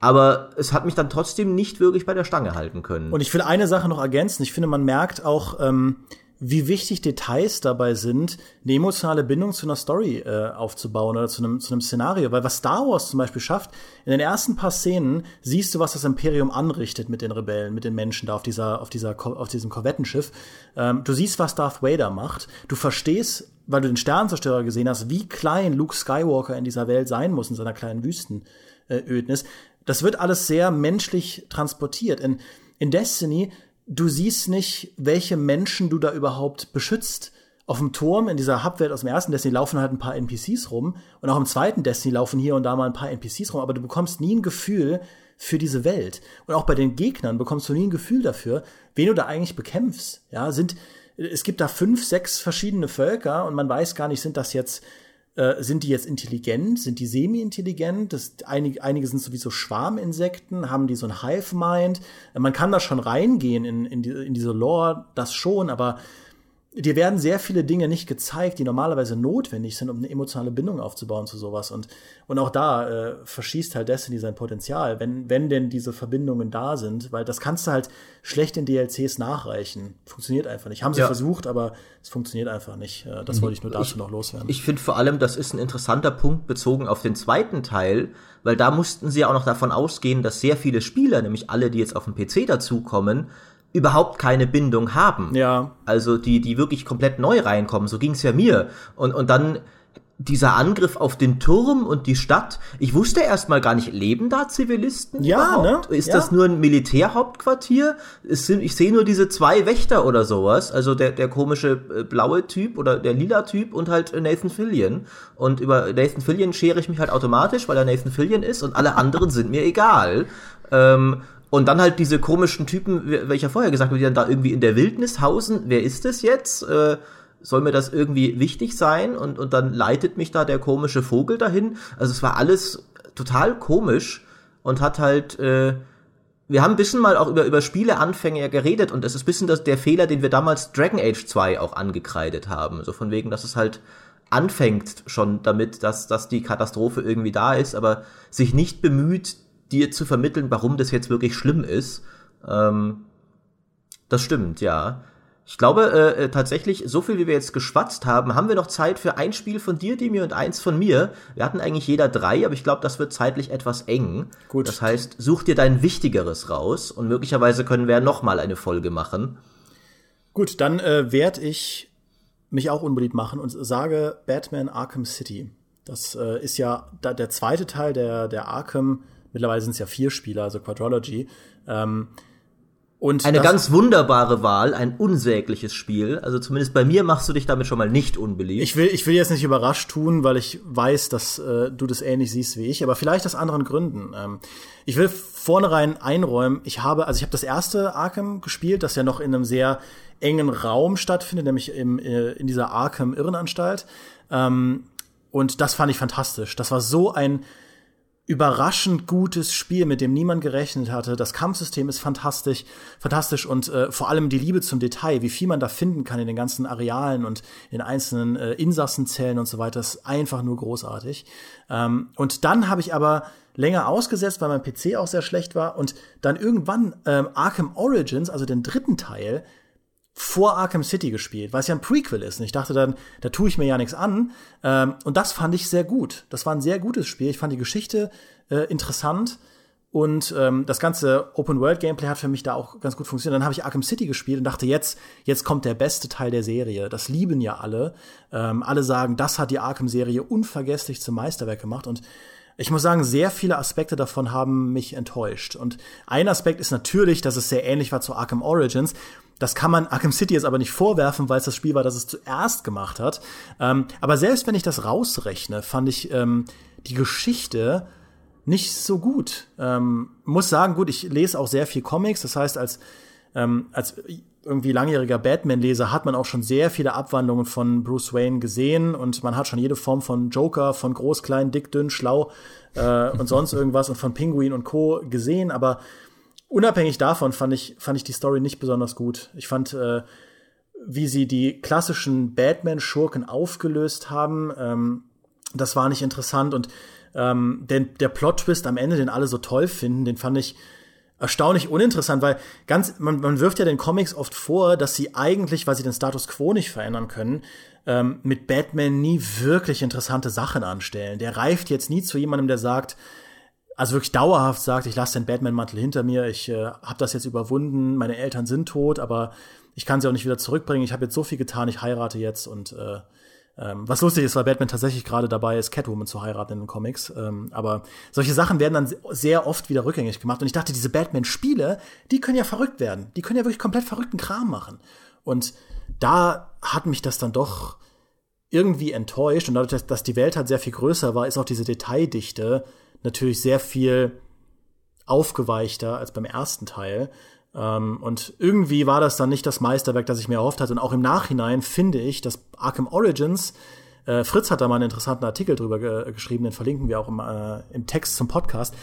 aber es hat mich dann trotzdem nicht wirklich bei der Stange halten können. Und ich will eine Sache noch ergänzen. Ich finde, man merkt auch, ähm, wie wichtig Details dabei sind, eine emotionale Bindung zu einer Story äh, aufzubauen oder zu einem, zu einem Szenario. Weil was Star Wars zum Beispiel schafft, in den ersten paar Szenen siehst du, was das Imperium anrichtet mit den Rebellen, mit den Menschen da auf dieser, auf dieser, auf diesem Korvettenschiff. Ähm, du siehst, was Darth Vader macht. Du verstehst, weil du den Sternzerstörer gesehen hast, wie klein Luke Skywalker in dieser Welt sein muss, in seiner kleinen Wüstenödnis. Das wird alles sehr menschlich transportiert. In, in Destiny, du siehst nicht, welche Menschen du da überhaupt beschützt auf dem Turm in dieser Hubwelt aus dem ersten Destiny laufen halt ein paar NPCs rum und auch im zweiten Destiny laufen hier und da mal ein paar NPCs rum, aber du bekommst nie ein Gefühl für diese Welt. Und auch bei den Gegnern bekommst du nie ein Gefühl dafür, wen du da eigentlich bekämpfst. Ja, sind, es gibt da fünf, sechs verschiedene Völker und man weiß gar nicht, sind das jetzt äh, sind die jetzt intelligent? Sind die semi-intelligent? Einige, einige sind sowieso Schwarminsekten, haben die so ein Hive-Mind? Man kann da schon reingehen in, in, die, in diese Lore, das schon, aber dir werden sehr viele Dinge nicht gezeigt, die normalerweise notwendig sind, um eine emotionale Bindung aufzubauen zu sowas. Und, und auch da äh, verschießt halt Destiny sein Potenzial, wenn, wenn denn diese Verbindungen da sind, weil das kannst du halt schlecht in DLCs nachreichen. Funktioniert einfach nicht. Haben sie ja. versucht, aber es funktioniert einfach nicht. Äh, das wollte ich nur dazu ich, noch loswerden. Ich finde vor allem, das ist ein interessanter Punkt bezogen auf den zweiten Teil, weil da mussten sie ja auch noch davon ausgehen, dass sehr viele Spieler, nämlich alle, die jetzt auf dem PC dazukommen, überhaupt keine Bindung haben. Ja. Also die, die wirklich komplett neu reinkommen. So ging's ja mir. Und, und dann dieser Angriff auf den Turm und die Stadt. Ich wusste erst mal gar nicht, leben da Zivilisten ja, überhaupt? Ne? Ist ja. das nur ein Militärhauptquartier? Es sind, ich sehe nur diese zwei Wächter oder sowas. Also der, der komische äh, blaue Typ oder der lila Typ und halt Nathan Fillion. Und über Nathan Fillion schere ich mich halt automatisch, weil er Nathan Fillion ist und alle anderen sind mir egal. Ähm, und dann halt diese komischen Typen, welcher vorher gesagt habe, die dann da irgendwie in der Wildnis hausen. Wer ist es jetzt? Äh, soll mir das irgendwie wichtig sein? Und, und dann leitet mich da der komische Vogel dahin. Also es war alles total komisch und hat halt, äh, wir haben ein bisschen mal auch über, über Spieleanfänge geredet und es ist ein bisschen das, der Fehler, den wir damals Dragon Age 2 auch angekreidet haben. So von wegen, dass es halt anfängt schon damit, dass, dass die Katastrophe irgendwie da ist, aber sich nicht bemüht, dir zu vermitteln, warum das jetzt wirklich schlimm ist. Ähm, das stimmt, ja. Ich glaube äh, äh, tatsächlich, so viel wie wir jetzt geschwatzt haben, haben wir noch Zeit für ein Spiel von dir, Demi, und eins von mir. Wir hatten eigentlich jeder drei, aber ich glaube, das wird zeitlich etwas eng. Gut. Das heißt, such dir dein Wichtigeres raus und möglicherweise können wir ja noch mal eine Folge machen. Gut, dann äh, werde ich mich auch unbeliebt machen und sage Batman Arkham City. Das äh, ist ja der zweite Teil der, der Arkham Mittlerweile sind es ja vier Spieler, also Quadrology. Ähm, und eine ganz wunderbare Wahl, ein unsägliches Spiel. Also zumindest bei mir machst du dich damit schon mal nicht unbeliebt. Ich will, ich will jetzt nicht überrascht tun, weil ich weiß, dass äh, du das ähnlich siehst wie ich, aber vielleicht aus anderen Gründen. Ähm, ich will vornherein einräumen, ich habe, also ich habe das erste Arkham gespielt, das ja noch in einem sehr engen Raum stattfindet, nämlich im, äh, in dieser Arkham Irrenanstalt. Ähm, und das fand ich fantastisch. Das war so ein überraschend gutes Spiel, mit dem niemand gerechnet hatte. Das Kampfsystem ist fantastisch, fantastisch und äh, vor allem die Liebe zum Detail, wie viel man da finden kann in den ganzen Arealen und in einzelnen äh, Insassenzellen und so weiter, ist einfach nur großartig. Ähm, und dann habe ich aber länger ausgesetzt, weil mein PC auch sehr schlecht war und dann irgendwann ähm, Arkham Origins, also den dritten Teil, vor Arkham City gespielt, weil es ja ein Prequel ist. Und ich dachte dann, da tue ich mir ja nichts an. Ähm, und das fand ich sehr gut. Das war ein sehr gutes Spiel. Ich fand die Geschichte äh, interessant. Und ähm, das ganze Open-World-Gameplay hat für mich da auch ganz gut funktioniert. Dann habe ich Arkham City gespielt und dachte, jetzt, jetzt kommt der beste Teil der Serie. Das lieben ja alle. Ähm, alle sagen, das hat die Arkham-Serie unvergesslich zum Meisterwerk gemacht. Und ich muss sagen, sehr viele Aspekte davon haben mich enttäuscht. Und ein Aspekt ist natürlich, dass es sehr ähnlich war zu Arkham Origins. Das kann man Arkham City jetzt aber nicht vorwerfen, weil es das Spiel war, das es zuerst gemacht hat. Ähm, aber selbst wenn ich das rausrechne, fand ich ähm, die Geschichte nicht so gut. Ähm, muss sagen, gut, ich lese auch sehr viel Comics. Das heißt, als, ähm, als irgendwie langjähriger Batman-Leser hat man auch schon sehr viele Abwandlungen von Bruce Wayne gesehen und man hat schon jede Form von Joker, von groß, klein, dick, dünn, schlau äh, und sonst irgendwas und von Pinguin und Co. gesehen. Aber unabhängig davon fand ich, fand ich die Story nicht besonders gut. Ich fand, äh, wie sie die klassischen Batman-Schurken aufgelöst haben, ähm, das war nicht interessant. Und ähm, den, der Plot-Twist am Ende, den alle so toll finden, den fand ich erstaunlich uninteressant, weil ganz, man, man wirft ja den Comics oft vor, dass sie eigentlich, weil sie den Status quo nicht verändern können, ähm, mit Batman nie wirklich interessante Sachen anstellen. Der reift jetzt nie zu jemandem, der sagt, also wirklich dauerhaft sagt, ich lasse den Batman-Mantel hinter mir, ich äh, habe das jetzt überwunden, meine Eltern sind tot, aber ich kann sie auch nicht wieder zurückbringen, ich habe jetzt so viel getan, ich heirate jetzt und äh, ähm, was lustig ist, weil Batman tatsächlich gerade dabei ist, Catwoman zu heiraten in den Comics. Ähm, aber solche Sachen werden dann sehr oft wieder rückgängig gemacht. Und ich dachte, diese Batman-Spiele, die können ja verrückt werden. Die können ja wirklich komplett verrückten Kram machen. Und da hat mich das dann doch irgendwie enttäuscht. Und dadurch, dass, dass die Welt halt sehr viel größer war, ist auch diese Detaildichte natürlich sehr viel aufgeweichter als beim ersten Teil. Ähm, und irgendwie war das dann nicht das Meisterwerk, das ich mir erhofft hatte. Und auch im Nachhinein finde ich, dass Arkham Origins äh, Fritz hat da mal einen interessanten Artikel drüber ge geschrieben, den verlinken wir auch im, äh, im Text zum Podcast,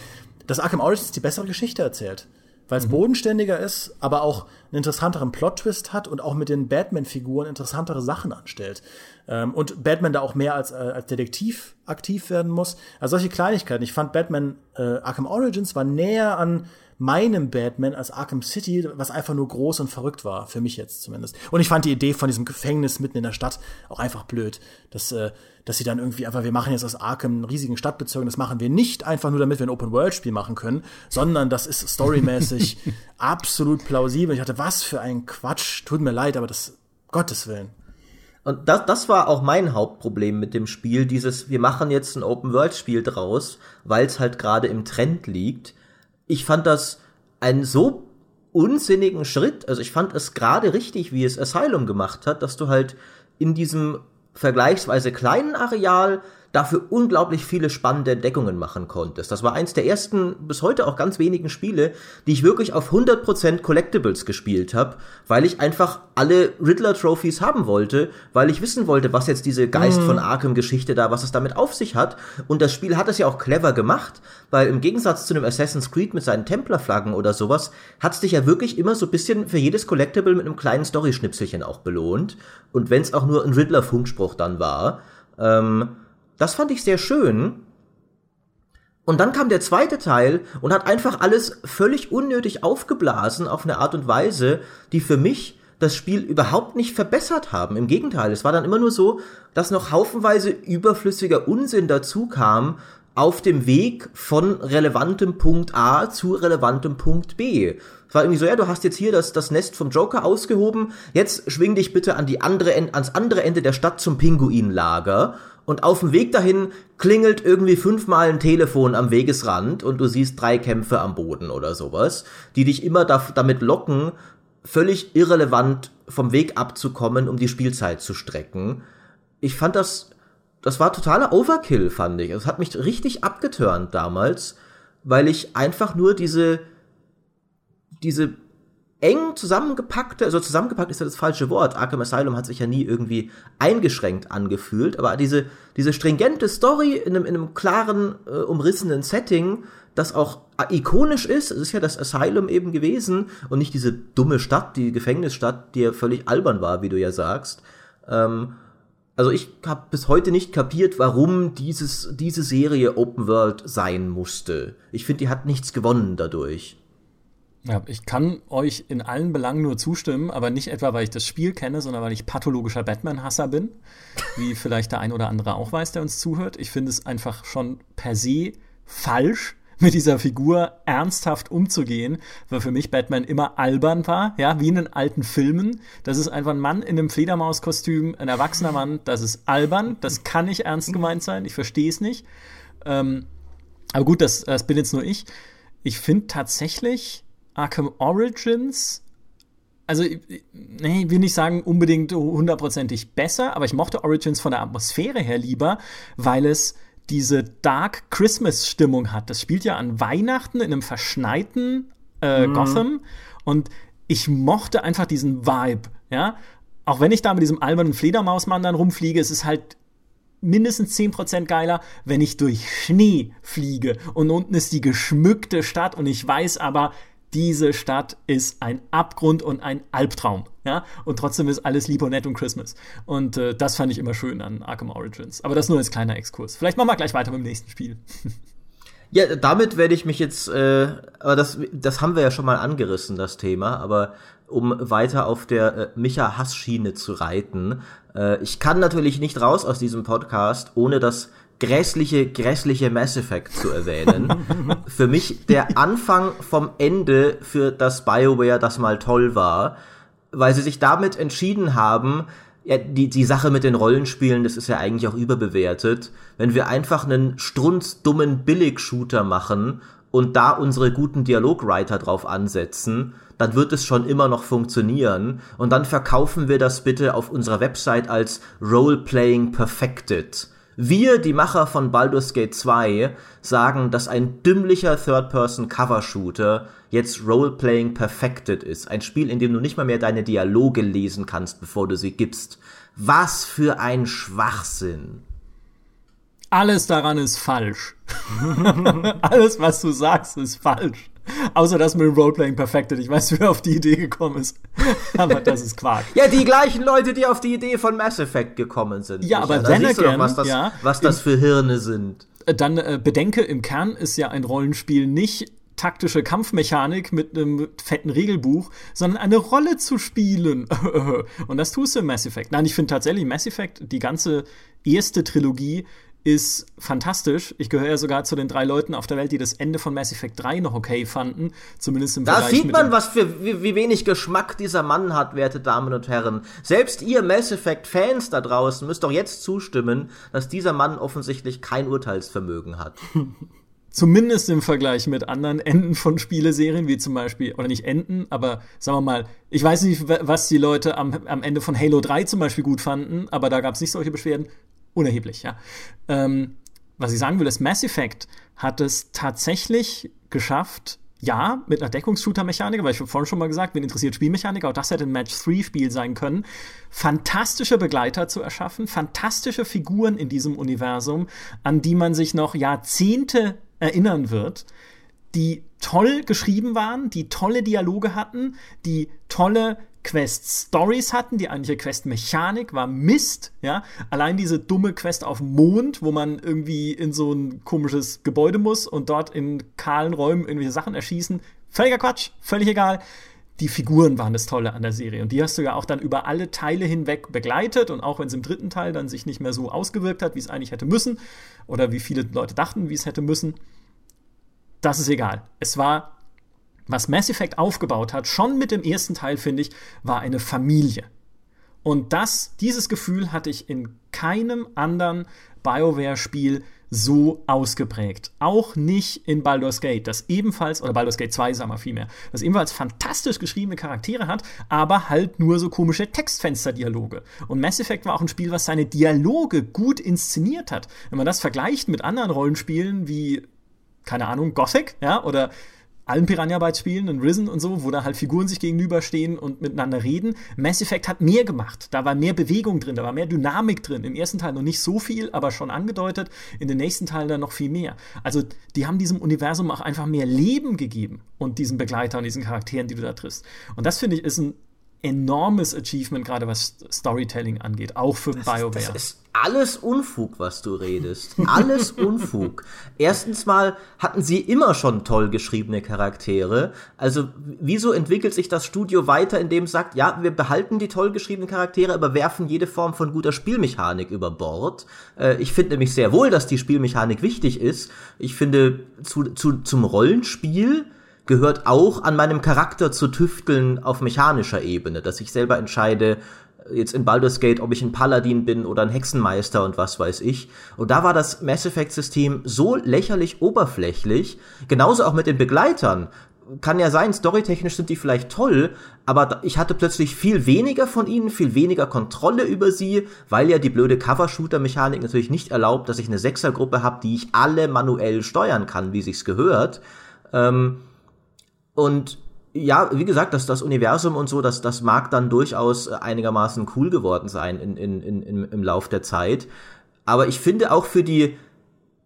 dass Arkham Origins die bessere Geschichte erzählt weil es mhm. bodenständiger ist, aber auch einen interessanteren Plot-Twist hat und auch mit den Batman-Figuren interessantere Sachen anstellt. Ähm, und Batman da auch mehr als, äh, als Detektiv aktiv werden muss. Also solche Kleinigkeiten. Ich fand Batman äh, Arkham Origins war näher an meinem Batman als Arkham City, was einfach nur groß und verrückt war, für mich jetzt zumindest. Und ich fand die Idee von diesem Gefängnis mitten in der Stadt auch einfach blöd. Dass, äh, dass sie dann irgendwie einfach, wir machen jetzt aus Arkham einen riesigen Stadtbezirk, das machen wir nicht einfach nur, damit wir ein Open-World-Spiel machen können, sondern das ist storymäßig absolut plausibel. Ich dachte, was für ein Quatsch, tut mir leid, aber das, Gottes Willen. Und das, das war auch mein Hauptproblem mit dem Spiel, dieses, wir machen jetzt ein Open-World-Spiel draus, weil es halt gerade im Trend liegt ich fand das einen so unsinnigen Schritt. Also ich fand es gerade richtig, wie es Asylum gemacht hat, dass du halt in diesem vergleichsweise kleinen Areal dafür unglaublich viele spannende Entdeckungen machen konntest. Das war eins der ersten, bis heute auch ganz wenigen Spiele, die ich wirklich auf 100% Collectibles gespielt habe, weil ich einfach alle Riddler-Trophies haben wollte, weil ich wissen wollte, was jetzt diese Geist mhm. von Arkham-Geschichte da, was es damit auf sich hat. Und das Spiel hat es ja auch clever gemacht, weil im Gegensatz zu einem Assassin's Creed mit seinen Templar-Flaggen oder sowas, hat es dich ja wirklich immer so ein bisschen für jedes Collectible mit einem kleinen Story-Schnipselchen auch belohnt. Und wenn es auch nur ein Riddler-Funkspruch dann war. Ähm, das fand ich sehr schön. Und dann kam der zweite Teil und hat einfach alles völlig unnötig aufgeblasen auf eine Art und Weise, die für mich das Spiel überhaupt nicht verbessert haben. Im Gegenteil, es war dann immer nur so, dass noch haufenweise überflüssiger Unsinn dazu kam auf dem Weg von relevantem Punkt A zu relevantem Punkt B. Es war irgendwie so, ja, du hast jetzt hier das, das Nest vom Joker ausgehoben, jetzt schwing dich bitte an die andere, ans andere Ende der Stadt zum Pinguinlager und auf dem Weg dahin klingelt irgendwie fünfmal ein Telefon am Wegesrand und du siehst drei Kämpfe am Boden oder sowas, die dich immer da, damit locken, völlig irrelevant vom Weg abzukommen, um die Spielzeit zu strecken. Ich fand das, das war totaler Overkill, fand ich. Es hat mich richtig abgeturnt damals, weil ich einfach nur diese, diese eng zusammengepackte, also zusammengepackt ist ja das falsche Wort. Arkham Asylum hat sich ja nie irgendwie eingeschränkt angefühlt, aber diese, diese stringente Story in einem, in einem klaren, äh, umrissenen Setting, das auch ikonisch ist, es ist ja das Asylum eben gewesen und nicht diese dumme Stadt, die Gefängnisstadt, die ja völlig albern war, wie du ja sagst. Ähm, also ich habe bis heute nicht kapiert, warum dieses, diese Serie Open World sein musste. Ich finde, die hat nichts gewonnen dadurch. Ja, ich kann euch in allen Belangen nur zustimmen, aber nicht etwa, weil ich das Spiel kenne, sondern weil ich pathologischer Batman-Hasser bin, wie vielleicht der ein oder andere auch weiß, der uns zuhört. Ich finde es einfach schon per se falsch, mit dieser Figur ernsthaft umzugehen, weil für mich Batman immer albern war, ja, wie in den alten Filmen. Das ist einfach ein Mann in einem Fledermauskostüm, ein erwachsener Mann, das ist albern, das kann nicht ernst gemeint sein, ich verstehe es nicht. Ähm, aber gut, das, das bin jetzt nur ich. Ich finde tatsächlich, Arkham Origins also, nee, ich will nicht sagen unbedingt hundertprozentig besser, aber ich mochte Origins von der Atmosphäre her lieber, weil es diese Dark Christmas Stimmung hat. Das spielt ja an Weihnachten in einem verschneiten äh, mhm. Gotham und ich mochte einfach diesen Vibe, ja. Auch wenn ich da mit diesem albernen Fledermausmann dann rumfliege, es ist halt mindestens 10% geiler, wenn ich durch Schnee fliege und unten ist die geschmückte Stadt und ich weiß aber, diese Stadt ist ein Abgrund und ein Albtraum. Ja? Und trotzdem ist alles lieb und nett und Christmas. Und äh, das fand ich immer schön an Arkham Origins. Aber das nur als kleiner Exkurs. Vielleicht machen wir gleich weiter mit dem nächsten Spiel. Ja, damit werde ich mich jetzt, äh, aber das, das haben wir ja schon mal angerissen, das Thema, aber um weiter auf der äh, Micha-Hass-Schiene zu reiten. Äh, ich kann natürlich nicht raus aus diesem Podcast, ohne das grässliche, grässliche Mass Effect zu erwähnen. für mich der Anfang vom Ende für das BioWare, das mal toll war, weil sie sich damit entschieden haben, ja, die, die Sache mit den Rollenspielen, das ist ja eigentlich auch überbewertet. Wenn wir einfach einen strunzdummen Billig-Shooter machen und da unsere guten Dialogwriter drauf ansetzen, dann wird es schon immer noch funktionieren. Und dann verkaufen wir das bitte auf unserer Website als Roleplaying Perfected. Wir, die Macher von Baldur's Gate 2, sagen, dass ein dümmlicher Third-Person-Cover-Shooter jetzt Roleplaying Perfected ist. Ein Spiel, in dem du nicht mal mehr deine Dialoge lesen kannst, bevor du sie gibst. Was für ein Schwachsinn. Alles daran ist falsch. Alles, was du sagst, ist falsch. Außer das mit dem Roleplaying Perfected. Ich weiß, wer auf die Idee gekommen ist. aber das ist Quark. Ja, die gleichen Leute, die auf die Idee von Mass Effect gekommen sind. Ja, aber then siehst du again, doch, was das, ja, was das für Hirne sind. Dann äh, bedenke, im Kern ist ja ein Rollenspiel nicht taktische Kampfmechanik mit einem fetten Regelbuch, sondern eine Rolle zu spielen. Und das tust du im Mass Effect. Nein, ich finde tatsächlich Mass Effect, die ganze erste Trilogie, ist fantastisch. Ich gehöre ja sogar zu den drei Leuten auf der Welt, die das Ende von Mass Effect 3 noch okay fanden. Zumindest im Da Vergleich sieht mit man, was für wie, wie wenig Geschmack dieser Mann hat, werte Damen und Herren. Selbst ihr Mass Effect Fans da draußen müsst doch jetzt zustimmen, dass dieser Mann offensichtlich kein Urteilsvermögen hat. Zumindest im Vergleich mit anderen Enden von Spieleserien, wie zum Beispiel, oder nicht Enden, aber sagen wir mal, ich weiß nicht, wa- was die Leute am, am Ende von Halo 3 zum Beispiel gut fanden, aber da gab es nicht solche Beschwerden. Unerheblich, ja. Ähm, was ich sagen will, ist, Mass Effect hat es tatsächlich geschafft, ja, mit einer Deckungsshooter-Mechanik, weil ich vorhin schon mal gesagt, wen interessiert Spielmechanik, auch das hätte ein Match-3-Spiel sein können, fantastische Begleiter zu erschaffen, fantastische Figuren in diesem Universum, an die man sich noch Jahrzehnte erinnern wird, die toll geschrieben waren, die tolle Dialoge hatten, die tolle Quest-Stories hatten, die eigentliche Quest-Mechanik war Mist, ja. Allein diese dumme Quest auf dem Mond, wo man irgendwie in so ein komisches Gebäude muss und dort in kahlen Räumen irgendwelche Sachen erschießen. Völliger Quatsch, völlig egal. Die Figuren waren das Tolle an der Serie. Und die hast du ja auch dann über alle Teile hinweg begleitet. Und auch wenn es im dritten Teil dann sich nicht mehr so ausgewirkt hat, wie es eigentlich hätte müssen, oder wie viele Leute dachten, wie es hätte müssen, das ist egal. Es war, was Mass Effect aufgebaut hat, schon mit dem ersten Teil, finde ich, war eine Familie. Und das, dieses Gefühl hatte ich in keinem anderen BioWare-Spiel so ausgeprägt. Auch nicht in Baldur's Gate, das ebenfalls, oder Baldur's Gate 2, sagen wir vielmehr, das ebenfalls fantastisch geschriebene Charaktere hat, aber halt nur so komische Textfenster-Dialoge. Und Mass Effect war auch ein Spiel, was seine Dialoge gut inszeniert hat. Wenn man das vergleicht mit anderen Rollenspielen wie keine Ahnung, Gothic, ja, oder allen Piranha Bytes Spielen und Risen und so, wo da halt Figuren sich gegenüberstehen und miteinander reden. Mass Effect hat mehr gemacht. Da war mehr Bewegung drin, da war mehr Dynamik drin. Im ersten Teil noch nicht so viel, aber schon angedeutet. In den nächsten Teilen dann noch viel mehr. Also, die haben diesem Universum auch einfach mehr Leben gegeben und diesen Begleitern und diesen Charakteren, die du da triffst. Und das finde ich ist ein enormes Achievement, gerade was Storytelling angeht, auch für BioWare. Das ist alles Unfug, was du redest. Alles Unfug. Erstens mal hatten sie immer schon toll geschriebene Charaktere. Also wieso entwickelt sich das Studio weiter, indem es sagt, ja, wir behalten die toll geschriebenen Charaktere, aber werfen jede Form von guter Spielmechanik über Bord. Äh, ich finde nämlich sehr wohl, dass die Spielmechanik wichtig ist. Ich finde, zu, zu, zum Rollenspiel gehört auch an meinem Charakter zu tüfteln auf mechanischer Ebene, dass ich selber entscheide, jetzt in Baldur's Gate, ob ich ein Paladin bin oder ein Hexenmeister und was weiß ich. Und da war das Mass Effect System so lächerlich oberflächlich, genauso auch mit den Begleitern. Kann ja sein, storytechnisch sind die vielleicht toll, aber ich hatte plötzlich viel weniger von ihnen, viel weniger Kontrolle über sie, weil ja die blöde Cover-Shooter-Mechanik natürlich nicht erlaubt, dass ich eine Sechsergruppe habe, die ich alle manuell steuern kann, wie sich's gehört. Ähm, und ja, wie gesagt, das, das Universum und so, das, das mag dann durchaus einigermaßen cool geworden sein in, in, in, im, im Lauf der Zeit. Aber ich finde auch für die,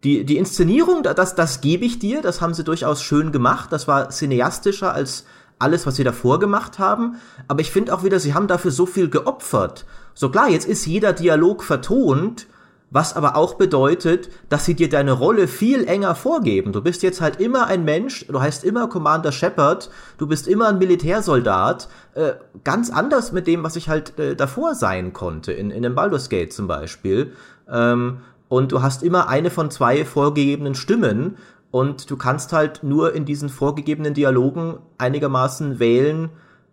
die, die Inszenierung, das, das gebe ich dir, das haben sie durchaus schön gemacht. Das war cineastischer als alles, was sie davor gemacht haben. Aber ich finde auch wieder, sie haben dafür so viel geopfert. So klar, jetzt ist jeder Dialog vertont, was aber auch bedeutet, dass sie dir deine Rolle viel enger vorgeben. Du bist jetzt halt immer ein Mensch, du heißt immer Commander Shepard, du bist immer ein Militärsoldat, äh, ganz anders mit dem, was ich halt äh, davor sein konnte, in, in einem Baldur's Gate zum Beispiel. Ähm, und du hast immer eine von zwei vorgegebenen Stimmen und du kannst halt nur in diesen vorgegebenen Dialogen einigermaßen wählen,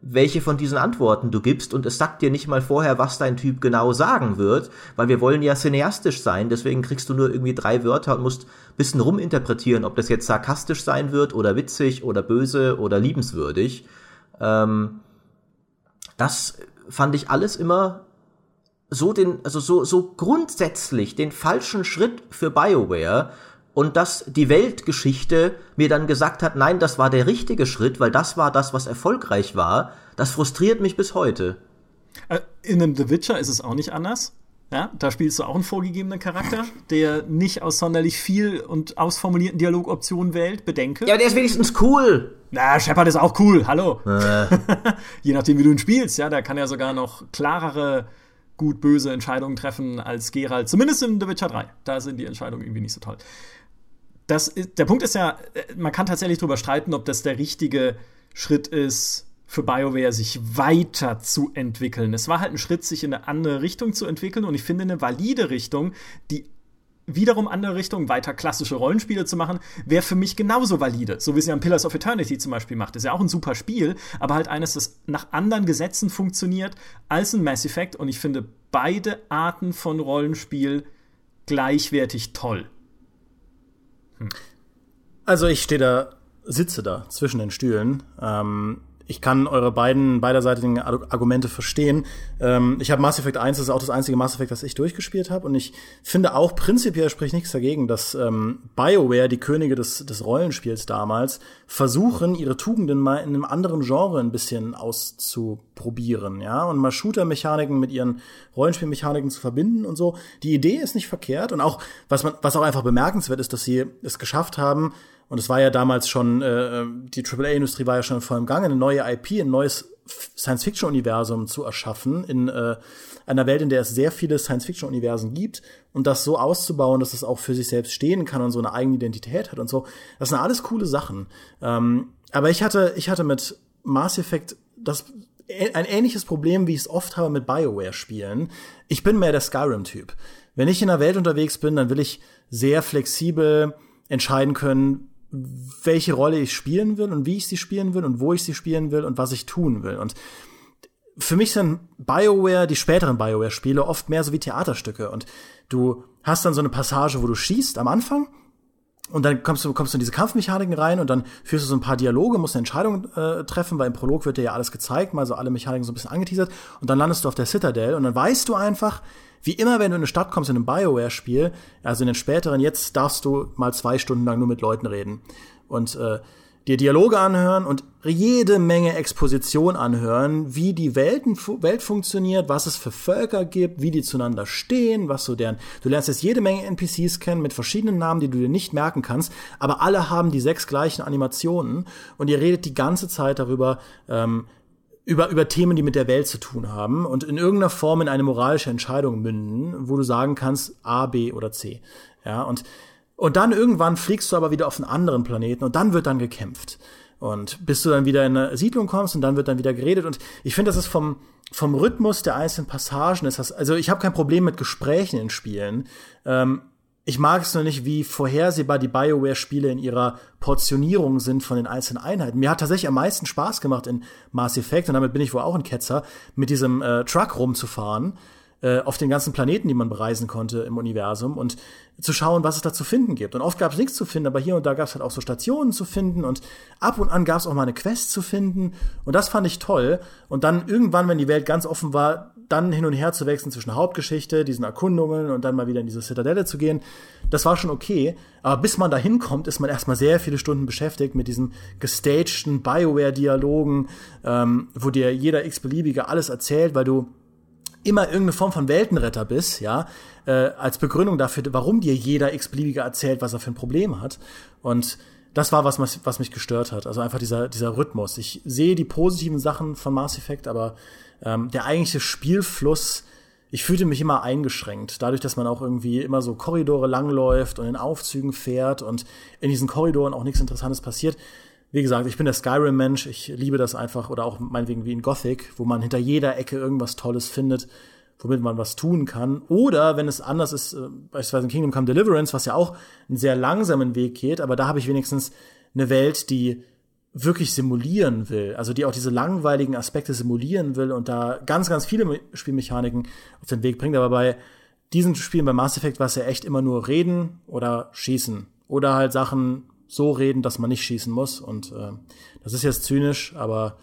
welche von diesen Antworten du gibst und es sagt dir nicht mal vorher, was dein Typ genau sagen wird, weil wir wollen ja cineastisch sein, deswegen kriegst du nur irgendwie drei Wörter und musst bisschen ruminterpretieren, ob das jetzt sarkastisch sein wird oder witzig oder böse oder liebenswürdig. Ähm, das fand ich alles immer so den, also so, so grundsätzlich den falschen Schritt für BioWare und dass die Weltgeschichte mir dann gesagt hat, nein, das war der richtige Schritt, weil das war das, was erfolgreich war, das frustriert mich bis heute. Äh, in einem The Witcher ist es auch nicht anders. Ja, da spielst du auch einen vorgegebenen Charakter, der nicht aus sonderlich viel und ausformulierten Dialogoptionen wählt, bedenke. Ja, der ist wenigstens cool. Na, Shepard ist auch cool, hallo. Äh. Je nachdem, wie du ihn spielst, ja, da kann er sogar noch klarere gut-böse Entscheidungen treffen als Geralt. Zumindest in The Witcher 3. Da sind die Entscheidungen irgendwie nicht so toll. Das der Punkt ist ja, äh, man kann tatsächlich darüber streiten, ob das der richtige Schritt ist, für BioWare, sich weiterzuentwickeln. Es war halt ein Schritt, sich in eine andere Richtung zu entwickeln und ich finde eine valide Richtung, die wiederum andere Richtung, weiter klassische Rollenspiele zu machen, wäre für mich genauso valide. So wie es ja Pillars of Eternity zum Beispiel macht. ist ja auch ein super Spiel, aber halt eines, das nach anderen Gesetzen funktioniert als ein Mass Effect und ich finde beide Arten von Rollenspiel gleichwertig toll. Also ich stehe da, sitze da zwischen den Stühlen. Ähm, ich kann eure beiden beiderseitigen Argumente verstehen. Ähm, ich habe Mass Effect 1, das ist auch das einzige Mass Effect, das ich durchgespielt habe. Und ich finde auch prinzipiell spricht nichts dagegen, dass ähm, BioWare, die Könige des, des Rollenspiels damals, versuchen, ihre Tugenden mal in einem anderen Genre ein bisschen auszuprobieren, ja, und mal Shooter-Mechaniken mit ihren Rollenspielmechaniken zu verbinden und so. Die Idee ist nicht verkehrt. Und auch, was man, was auch einfach bemerkenswert ist, dass sie es geschafft haben, und es war ja damals schon, äh, die AAA-Industrie war ja schon voll im Gange, eine neue IP, ein neues Science-Fiction-Universum zu erschaffen in äh, einer Welt, in der es sehr viele Science-Fiction-Universen gibt und das so auszubauen, dass es auch für sich selbst stehen kann und so eine eigene Identität hat und so. Das sind alles coole Sachen. Ähm, aber ich hatte, ich hatte mit Mass Effect das ein ähnliches Problem, wie ich es oft habe mit BioWare-Spielen. Ich bin mehr der Skyrim-Typ. Wenn ich in der Welt unterwegs bin, dann will ich sehr flexibel entscheiden können, welche Rolle ich spielen will und wie ich sie spielen will und wo ich sie spielen will und was ich tun will. Und für mich sind BioWare, die späteren BioWare-Spiele, oft mehr so wie Theaterstücke. Und du hast dann so eine Passage, wo du schießt am Anfang und dann kommst du, kommst du in diese Kampfmechaniken rein und dann führst du so ein paar Dialoge, musst eine Entscheidung äh, treffen, weil im Prolog wird dir ja alles gezeigt, mal so alle Mechaniken so ein bisschen angeteasert und dann landest du auf der Citadel und dann weißt du einfach, wie immer, wenn du in eine Stadt kommst in einem Bioware-Spiel, also in den späteren, jetzt darfst du mal zwei Stunden lang nur mit Leuten reden und äh, dir Dialoge anhören und jede Menge Exposition anhören, wie die Welten, Welt funktioniert, was es für Völker gibt, wie die zueinander stehen, was so deren. Du lernst jetzt jede Menge NPCs kennen mit verschiedenen Namen, die du dir nicht merken kannst, aber alle haben die sechs gleichen Animationen und ihr redet die ganze Zeit darüber, ähm, über, über Themen, die mit der Welt zu tun haben und in irgendeiner Form in eine moralische Entscheidung münden, wo du sagen kannst A, B oder C. Ja, und, und dann irgendwann fliegst du aber wieder auf einen anderen Planeten und dann wird dann gekämpft. Und bis du dann wieder in eine Siedlung kommst und dann wird dann wieder geredet. Und ich finde, das ist vom, vom Rhythmus der einzelnen Passagen ist das, also ich habe kein Problem mit Gesprächen in Spielen. Ähm, ich mag es nur nicht, wie vorhersehbar die BioWare-Spiele in ihrer Portionierung sind von den einzelnen Einheiten. Mir hat tatsächlich am meisten Spaß gemacht in Mass Effect, und damit bin ich wohl auch ein Ketzer, mit diesem äh, Truck rumzufahren auf den ganzen Planeten, die man bereisen konnte im Universum und zu schauen, was es da zu finden gibt. Und oft gab es nichts zu finden, aber hier und da gab es halt auch so Stationen zu finden und ab und an gab es auch mal eine Quest zu finden. Und das fand ich toll. Und dann irgendwann, wenn die Welt ganz offen war, dann hin und her zu wechseln zwischen Hauptgeschichte, diesen Erkundungen und dann mal wieder in diese Zitadelle zu gehen, das war schon okay. Aber bis man da hinkommt, ist man erstmal sehr viele Stunden beschäftigt mit diesen gestagten Bioware-Dialogen, ähm, wo dir jeder x-beliebige alles erzählt, weil du immer irgendeine Form von Weltenretter bist, ja, äh, als Begründung dafür, warum dir jeder x-beliebige erzählt, was er für ein Problem hat. Und das war was, was mich gestört hat. Also einfach dieser, dieser Rhythmus. Ich sehe die positiven Sachen von Mass Effect, aber ähm, der eigentliche Spielfluss, ich fühlte mich immer eingeschränkt, dadurch, dass man auch irgendwie immer so Korridore langläuft und in Aufzügen fährt und in diesen Korridoren auch nichts Interessantes passiert. Wie gesagt, ich bin der Skyrim-Mensch, ich liebe das einfach, oder auch meinetwegen wie in Gothic, wo man hinter jeder Ecke irgendwas Tolles findet, womit man was tun kann. Oder wenn es anders ist, äh, beispielsweise in Kingdom Come Deliverance, was ja auch einen sehr langsamen Weg geht, aber da habe ich wenigstens eine Welt, die wirklich simulieren will, also die auch diese langweiligen Aspekte simulieren will und da ganz, ganz viele Spielmechaniken auf den Weg bringt. Aber bei diesen Spielen bei Mass Effect war es ja echt immer nur reden oder schießen. Oder halt Sachen so reden, dass man nicht schießen muss. Und äh, das ist jetzt zynisch, aber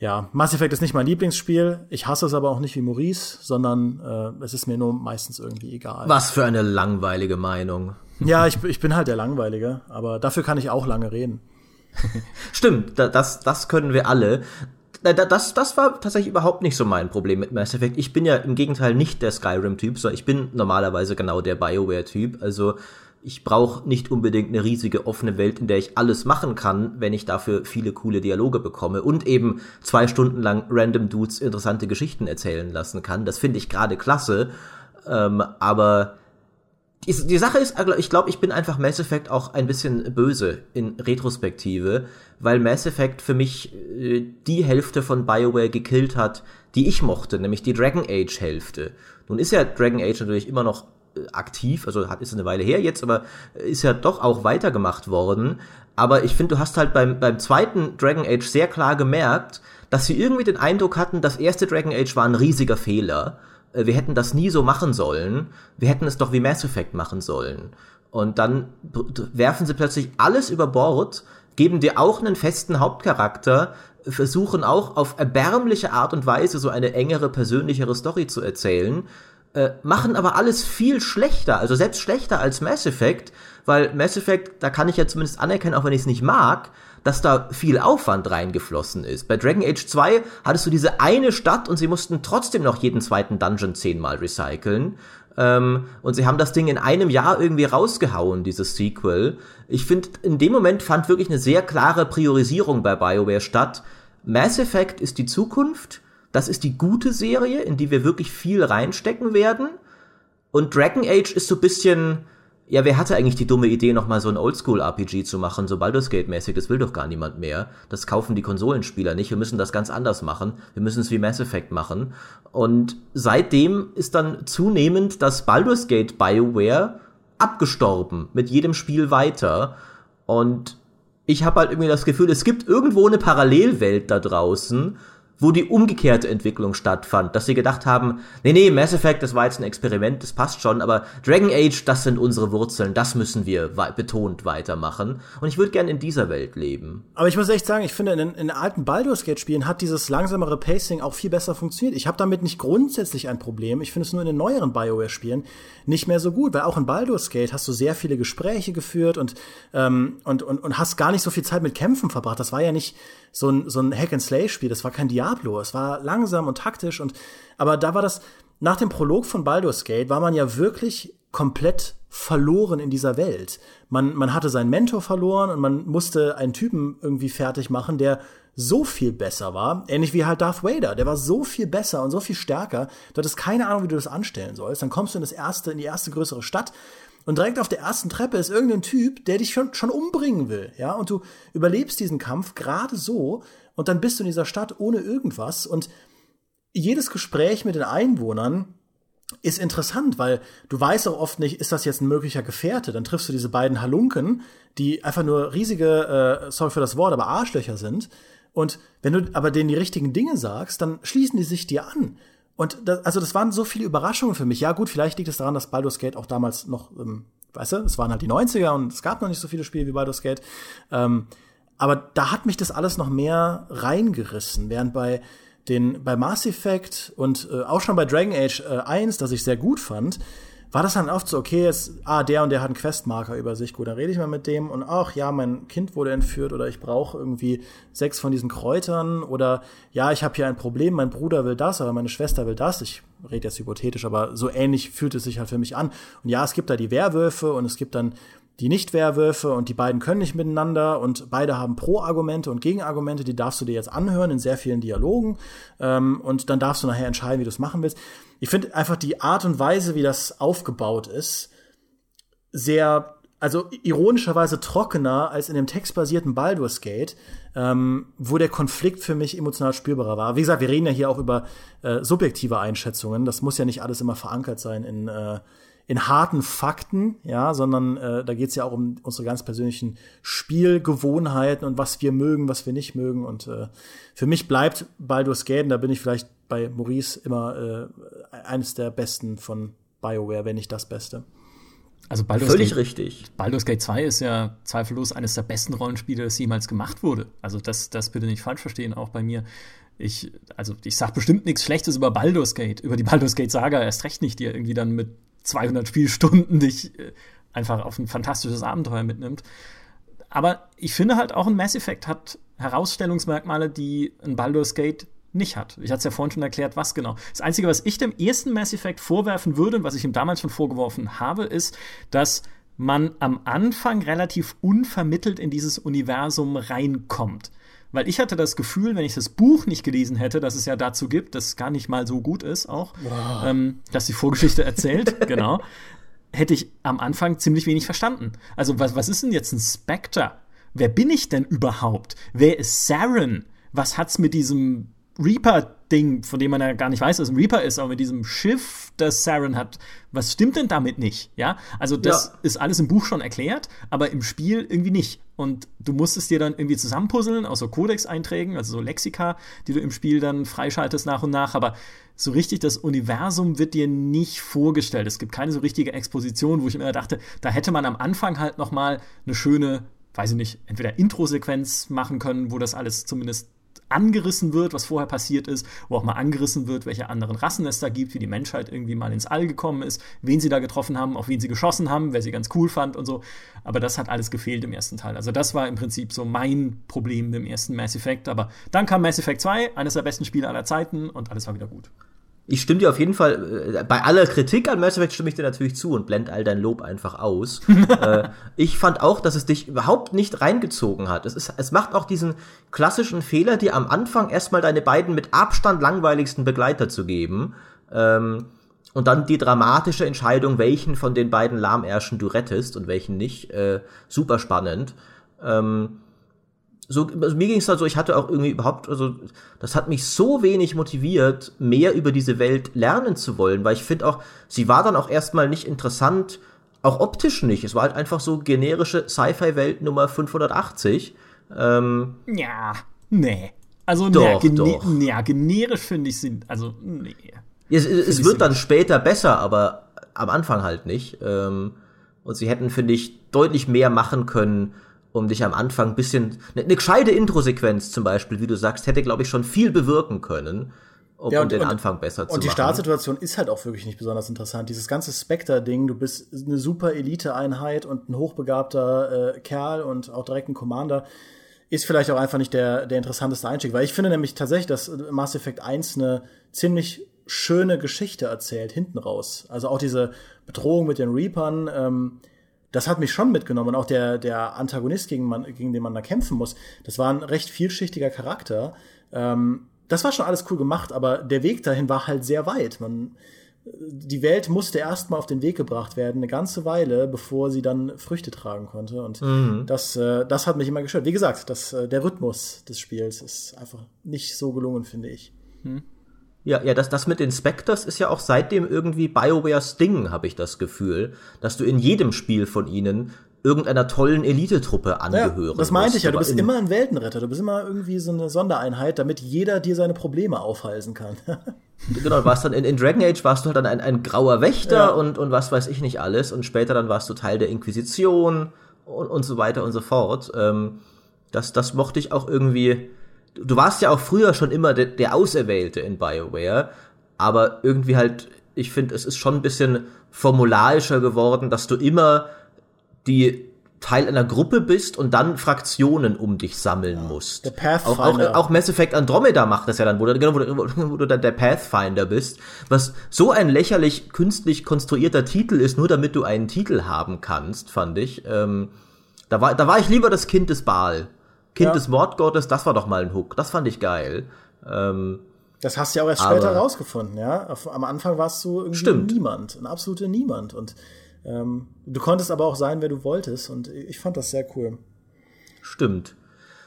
ja, Mass Effect ist nicht mein Lieblingsspiel. Ich hasse es aber auch nicht wie Maurice, sondern äh, es ist mir nur meistens irgendwie egal. Was für eine langweilige Meinung. Ja, ich, ich bin halt der Langweilige, aber dafür kann ich auch lange reden. Stimmt, das, das können wir alle. Das, das war tatsächlich überhaupt nicht so mein Problem mit Mass Effect. Ich bin ja im Gegenteil nicht der Skyrim-Typ, sondern ich bin normalerweise genau der BioWare-Typ. Also ich brauche nicht unbedingt eine riesige offene Welt, in der ich alles machen kann, wenn ich dafür viele coole Dialoge bekomme und eben zwei Stunden lang random Dudes interessante Geschichten erzählen lassen kann. Das finde ich gerade klasse. Ähm, aber die, die Sache ist, ich glaube, ich bin einfach Mass Effect auch ein bisschen böse in Retrospektive, weil Mass Effect für mich äh, die Hälfte von BioWare gekillt hat, die ich mochte, nämlich die Dragon Age Hälfte. Nun ist ja Dragon Age natürlich immer noch aktiv, also hat ist eine Weile her jetzt, aber ist ja doch auch weitergemacht worden. Aber ich finde, du hast halt beim, beim zweiten Dragon Age sehr klar gemerkt, dass sie irgendwie den Eindruck hatten, das erste Dragon Age war ein riesiger Fehler äh, wir hätten das nie so machen sollen, wir hätten es doch wie Mass Effect machen sollen. Und dann werfen sie plötzlich alles über Bord, geben dir auch einen festen Hauptcharakter, versuchen auch auf erbärmliche Art und Weise so eine engere, persönlichere Story zu erzählen, äh, machen aber alles viel schlechter, also selbst schlechter als Mass Effect, weil Mass Effect, da kann ich ja zumindest anerkennen, auch wenn ich es nicht mag, dass da viel Aufwand reingeflossen ist. Bei Dragon Age 2 hattest du diese eine Stadt und sie mussten trotzdem noch jeden zweiten Dungeon zehnmal recyceln. Ähm, und sie haben das Ding in einem Jahr irgendwie rausgehauen, dieses Sequel. Ich finde, in dem Moment fand wirklich eine sehr klare Priorisierung bei BioWare statt. Mass Effect ist die Zukunft. Das ist die gute Serie, in die wir wirklich viel reinstecken werden. Und Dragon Age ist so bisschen, ja, wer hatte eigentlich die dumme Idee, nochmal so ein Oldschool-RPG zu machen, so Baldur's Gate-mäßig? Das will doch gar niemand mehr. Das kaufen die Konsolenspieler nicht. Wir müssen das ganz anders machen. Wir müssen es wie Mass Effect machen. Und seitdem ist dann zunehmend das Baldur's Gate BioWare abgestorben. Mit jedem Spiel weiter. Und ich habe halt irgendwie das Gefühl, es gibt irgendwo eine Parallelwelt da draußen, wo die umgekehrte Entwicklung stattfand, dass sie gedacht haben, nee, nee, Mass Effect, das war jetzt ein Experiment, das passt schon, aber Dragon Age, das sind unsere Wurzeln, das müssen wir betont weitermachen. Und ich würde gerne in dieser Welt leben. Aber ich muss echt sagen, ich finde, in, in alten Baldur's Gate Spielen hat dieses langsamere Pacing auch viel besser funktioniert. Ich habe damit nicht grundsätzlich ein Problem. Ich finde es nur in den neueren BioWare Spielen nicht mehr so gut, weil auch in Baldur's Gate hast du sehr viele Gespräche geführt und, ähm, und, und, und hast gar nicht so viel Zeit mit Kämpfen verbracht. Das war ja nicht so ein, so ein Hack-and-Slay-Spiel, das war kein Diablo. Es war langsam und taktisch und, aber da war das, nach dem Prolog von Baldur's Gate war man ja wirklich komplett verloren in dieser Welt. Man, man hatte seinen Mentor verloren und man musste einen Typen irgendwie fertig machen, der so viel besser war. Ähnlich wie halt Darth Vader. Der war so viel besser und so viel stärker. Du hattest keine Ahnung, wie du das anstellen sollst. Dann kommst du in das erste, in die erste größere Stadt und direkt auf der ersten Treppe ist irgendein Typ, der dich schon, schon umbringen will, ja, und du überlebst diesen Kampf gerade so und dann bist du in dieser Stadt ohne irgendwas und jedes Gespräch mit den Einwohnern ist interessant, weil du weißt auch oft nicht, ist das jetzt ein möglicher Gefährte? Dann triffst du diese beiden Halunken, die einfach nur riesige, äh, sorry für das Wort, aber Arschlöcher sind. Und wenn du aber denen die richtigen Dinge sagst, dann schließen die sich dir an. Und das, also das waren so viele Überraschungen für mich. Ja, gut, vielleicht liegt es daran, dass Baldur's Gate auch damals noch, ähm, weißt du, es waren halt die 90er und es gab noch nicht so viele Spiele wie Baldur's Gate. Ähm, aber da hat mich das alles noch mehr reingerissen, während bei den bei Mass Effect und äh, auch schon bei Dragon Age äh, 1, das ich sehr gut fand, war das dann oft so, okay, jetzt, ah, der und der hat einen Questmarker über sich, gut, dann rede ich mal mit dem und ach ja, mein Kind wurde entführt oder ich brauche irgendwie sechs von diesen Kräutern oder ja, ich habe hier ein Problem, mein Bruder will das, aber meine Schwester will das. Ich rede jetzt hypothetisch, aber so ähnlich fühlt es sich halt für mich an. Und ja, es gibt da die Werwölfe und es gibt dann die Nicht-Werwölfe und die beiden können nicht miteinander und beide haben Pro-Argumente und Gegenargumente, die darfst du dir jetzt anhören in sehr vielen Dialogen ähm, und dann darfst du nachher entscheiden, wie du es machen willst ich finde einfach die Art und Weise, wie das aufgebaut ist, sehr, also ironischerweise trockener als in dem textbasierten Baldur's Gate, ähm, wo der Konflikt für mich emotional spürbarer war. Wie gesagt, wir reden ja hier auch über äh, subjektive Einschätzungen. Das muss ja nicht alles immer verankert sein in, äh, in harten Fakten, ja, sondern äh, da geht es ja auch um unsere ganz persönlichen Spielgewohnheiten und was wir mögen, was wir nicht mögen. Und äh, für mich bleibt Baldur's Gate, da bin ich vielleicht bei Maurice immer äh, eines der besten von BioWare, wenn nicht das Beste. Also Baldur's Völlig Gate, richtig. Baldur's Gate 2 ist ja zweifellos eines der besten Rollenspiele, das jemals gemacht wurde. Also das, das bitte nicht falsch verstehen, auch bei mir. Ich, also ich sag bestimmt nichts Schlechtes über Baldur's Gate, über die Baldur's Gate Saga erst recht nicht, die irgendwie dann mit 200 Spielstunden dich äh, einfach auf ein fantastisches Abenteuer mitnimmt. Aber ich finde halt auch ein Mass Effect hat Herausstellungsmerkmale, die ein Baldur's Gate nicht hat. Ich hatte es ja vorhin schon erklärt, was genau. Das Einzige, was ich dem ersten Mass Effect vorwerfen würde und was ich ihm damals schon vorgeworfen habe, ist, dass man am Anfang relativ unvermittelt in dieses Universum reinkommt. Weil ich hatte das Gefühl, wenn ich das Buch nicht gelesen hätte, dass es ja dazu gibt, das gar nicht mal so gut ist auch, wow. ähm, dass die Vorgeschichte erzählt, genau, hätte ich am Anfang ziemlich wenig verstanden. Also was, was ist denn jetzt ein Spectre? Wer bin ich denn überhaupt? Wer ist Saren? Was hat's mit diesem Reaper-Ding, von dem man ja gar nicht weiß, dass es ein Reaper ist, aber mit diesem Schiff, das Saren hat, was stimmt denn damit nicht? Ja, also das ja. ist alles im Buch schon erklärt, aber im Spiel irgendwie nicht. Und du musst es dir dann irgendwie zusammenpuzzeln, aus so Codex-Einträgen, also so Lexika, die du im Spiel dann freischaltest nach und nach, aber so richtig das Universum wird dir nicht vorgestellt. Es gibt keine so richtige Exposition, wo ich immer dachte, da hätte man am Anfang halt noch mal eine schöne weiß ich nicht, entweder Intro-Sequenz machen können, wo das alles zumindest angerissen wird, was vorher passiert ist, wo auch mal angerissen wird, welche anderen Rassen es da gibt, wie die Menschheit irgendwie mal ins All gekommen ist, wen sie da getroffen haben, auf wen sie geschossen haben, wer sie ganz cool fand und so. Aber das hat alles gefehlt im ersten Teil. Also das war im Prinzip so mein Problem mit dem ersten Mass Effect. Aber dann kam Mass Effect 2, eines der besten Spiele aller Zeiten und alles war wieder gut. Ich stimme dir auf jeden Fall, äh, bei aller Kritik an Mass Effect stimme ich dir natürlich zu und blend all dein Lob einfach aus. äh, ich fand auch, dass es dich überhaupt nicht reingezogen hat. Es, ist, es macht auch diesen klassischen Fehler, dir am Anfang erstmal deine beiden mit Abstand langweiligsten Begleiter zu geben. Ähm, und dann die dramatische Entscheidung, welchen von den beiden Lahmärschen du rettest und welchen nicht. Äh, super spannend. Ähm, so, also mir ging es halt so, ich hatte auch irgendwie überhaupt, also das hat mich so wenig motiviert, mehr über diese Welt lernen zu wollen, weil ich finde auch, sie war dann auch erstmal nicht interessant, auch optisch nicht. Es war halt einfach so generische Sci-Fi-Welt Nummer 580. Ähm, ja, nee. Also, doch, nee, doch. Ja, generisch finde ich sie, also, nee. Es, es wird dann später besser, aber am Anfang halt nicht. Ähm, und sie hätten, finde ich, deutlich mehr machen können, um dich am Anfang ein bisschen. Eine, eine gescheite Intro-Sequenz zum Beispiel, wie du sagst, hätte, glaube ich, schon viel bewirken können, um, ja, und, den und, Anfang besser zu machen. Und die Startsituation ist halt auch wirklich nicht besonders interessant. Dieses ganze Spectre-Ding, du bist eine super Elite-Einheit und ein hochbegabter äh, Kerl und auch direkt ein Commander ist vielleicht auch einfach nicht der, der interessanteste Einstieg, weil ich finde nämlich tatsächlich, dass Mass Effect 1 eine ziemlich schöne Geschichte erzählt, hinten raus. Also auch diese Bedrohung mit den Reapern, ähm, das hat mich schon mitgenommen. Und auch der, der Antagonist, gegen, man, gegen den man da kämpfen muss, das war ein recht vielschichtiger Charakter. Ähm, das war schon alles cool gemacht, aber der Weg dahin war halt sehr weit. Man, die Welt musste erstmal auf den Weg gebracht werden, eine ganze Weile, bevor sie dann Früchte tragen konnte. Und mhm. das, äh, das hat mich immer gestört. Wie gesagt, das, äh, der Rhythmus des Spiels ist einfach nicht so gelungen, finde ich. Mhm. Ja, ja, das, das mit den Spectres ist ja auch seitdem irgendwie BioWare's Ding, habe ich das Gefühl, dass du in jedem Spiel von ihnen irgendeiner tollen Elitetruppe angehören. Ja, das meinte ich ja, du bist immer ein Weltenretter, du bist immer irgendwie so eine Sondereinheit, damit jeder dir seine Probleme aufhalsen kann. genau, warst dann in, in, Dragon Age warst du halt dann ein, ein grauer Wächter ja. und, und was weiß ich nicht alles und später dann warst du Teil der Inquisition und, und so weiter und so fort. Ähm, das, das mochte ich auch irgendwie du warst ja auch früher schon immer der, der Auserwählte in BioWare, aber irgendwie halt, ich finde, es ist schon ein bisschen formularischer geworden, dass du immer die Teil einer Gruppe bist und dann Fraktionen um dich sammeln ja, musst. Der Pathfinder. Auch, auch, auch Mass Effect Andromeda macht das ja dann, wo du, genau, wo wo du dann der Pathfinder bist, was so ein lächerlich künstlich konstruierter Titel ist, nur damit du einen Titel haben kannst, fand ich. Ähm, da, war, da war ich lieber das Kind des Baal. Kind ja. des Mordgottes, das war doch mal ein Hook. Das fand ich geil. Ähm, das hast du ja auch erst später rausgefunden, ja. Am Anfang warst du irgendwie stimmt. niemand, ein absoluter Niemand. Und ähm, du konntest aber auch sein, wer du wolltest. Und ich fand das sehr cool. Stimmt.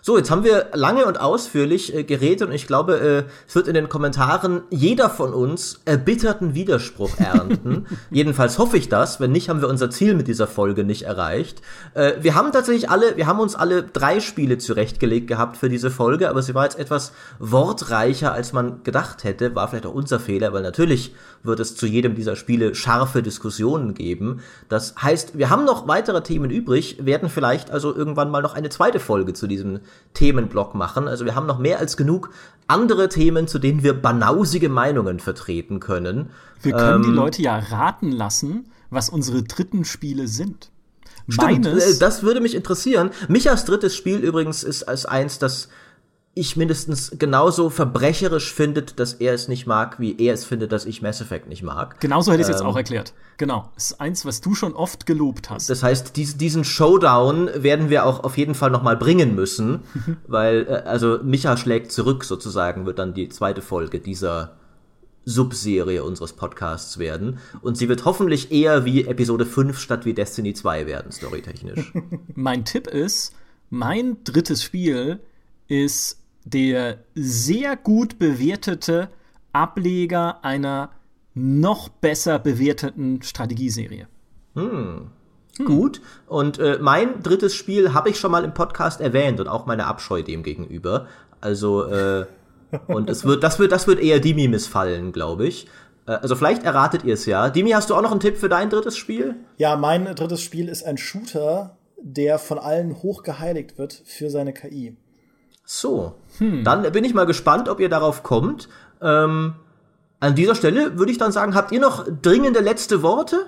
So, jetzt haben wir lange und ausführlich äh, geredet und ich glaube, äh, es wird in den Kommentaren jeder von uns erbitterten Widerspruch ernten. Jedenfalls hoffe ich das. Wenn nicht, haben wir unser Ziel mit dieser Folge nicht erreicht. Äh, wir haben tatsächlich alle, wir haben uns alle drei Spiele zurechtgelegt gehabt für diese Folge, aber sie war jetzt etwas wortreicher, als man gedacht hätte. War vielleicht auch unser Fehler, weil natürlich wird es zu jedem dieser Spiele scharfe Diskussionen geben. Das heißt, wir haben noch weitere Themen übrig, werden vielleicht also irgendwann mal noch eine zweite Folge zu diesem Themenblock machen. Also wir haben noch mehr als genug andere Themen, zu denen wir banausige Meinungen vertreten können. Wir können ähm, die Leute ja raten lassen, was unsere dritten Spiele sind. Stimmt, Meines, äh, das würde mich interessieren. Michas drittes Spiel übrigens ist als eins, das ich mindestens genauso verbrecherisch findet, dass er es nicht mag, wie er es findet, dass ich Mass Effect nicht mag. Genauso hätte ich es ähm, jetzt auch erklärt. Genau. Das ist eins, was du schon oft gelobt hast. Das heißt, dies, diesen Showdown werden wir auch auf jeden Fall noch mal bringen müssen, weil, äh, also Micha schlägt zurück sozusagen, wird dann die zweite Folge dieser Subserie unseres Podcasts werden. Und sie wird hoffentlich eher wie Episode 5 statt wie Destiny 2 werden, storytechnisch. mein Tipp ist, mein drittes Spiel ist der sehr gut bewertete Ableger einer noch besser bewerteten Strategieserie. Hm. Hm. Gut. Und äh, mein drittes Spiel habe ich schon mal im Podcast erwähnt und auch meine Abscheu dem gegenüber. Also, äh, und es wird, das wird, das wird eher Dimi missfallen, glaube ich. Äh, also vielleicht erratet ihr es ja. Dimi, hast du auch noch einen Tipp für dein drittes Spiel? Ja, mein drittes Spiel ist ein Shooter, der von allen hochgeheiligt wird für seine KI. So, hm. dann bin ich mal gespannt, ob ihr darauf kommt. Ähm, an dieser Stelle würde ich dann sagen, habt ihr noch dringende letzte Worte?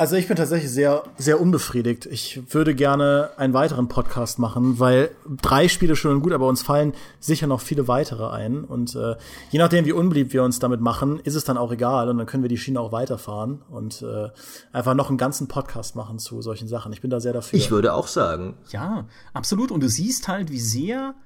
Also ich bin tatsächlich sehr, sehr unbefriedigt. Ich würde gerne einen weiteren Podcast machen, weil drei Spiele schon und gut, aber uns fallen sicher noch viele weitere ein. Und äh, je nachdem, wie unbeliebt wir uns damit machen, ist es dann auch egal. Und dann können wir die Schiene auch weiterfahren und äh, einfach noch einen ganzen Podcast machen zu solchen Sachen. Ich bin da sehr dafür. Ich würde auch sagen. Ja, absolut. Und du siehst halt, wie sehr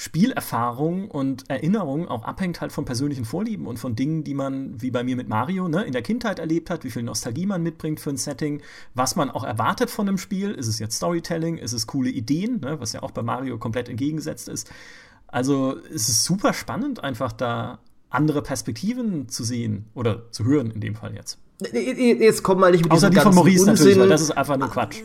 Spielerfahrung und Erinnerung auch abhängt halt von persönlichen Vorlieben und von Dingen, die man, wie bei mir mit Mario, ne, in der Kindheit erlebt hat, wie viel Nostalgie man mitbringt für ein Setting, was man auch erwartet von einem Spiel. Ist es jetzt Storytelling? Ist es coole Ideen, ne, was ja auch bei Mario komplett entgegengesetzt ist. Also es ist super spannend, einfach da andere Perspektiven zu sehen oder zu hören in dem Fall jetzt. Jetzt kommt mal nicht mit Außer diesem die von Maurice Unsinn. natürlich, weil das ist einfach nur Quatsch.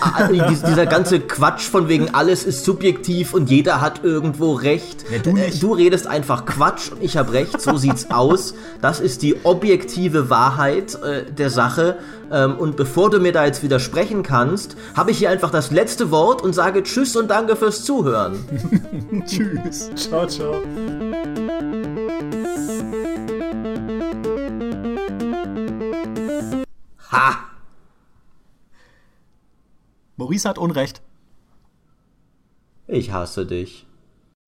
Ah, dieser ganze Quatsch von wegen alles ist subjektiv und jeder hat irgendwo recht. Ja, du, nicht. du redest einfach Quatsch und ich habe recht, so sieht's aus. Das ist die objektive Wahrheit äh, der Sache. Ähm, und bevor du mir da jetzt widersprechen kannst, habe ich hier einfach das letzte Wort und sage Tschüss und danke fürs Zuhören. Tschüss. Ciao, ciao. Ha! Maurice hat Unrecht. Ich hasse dich.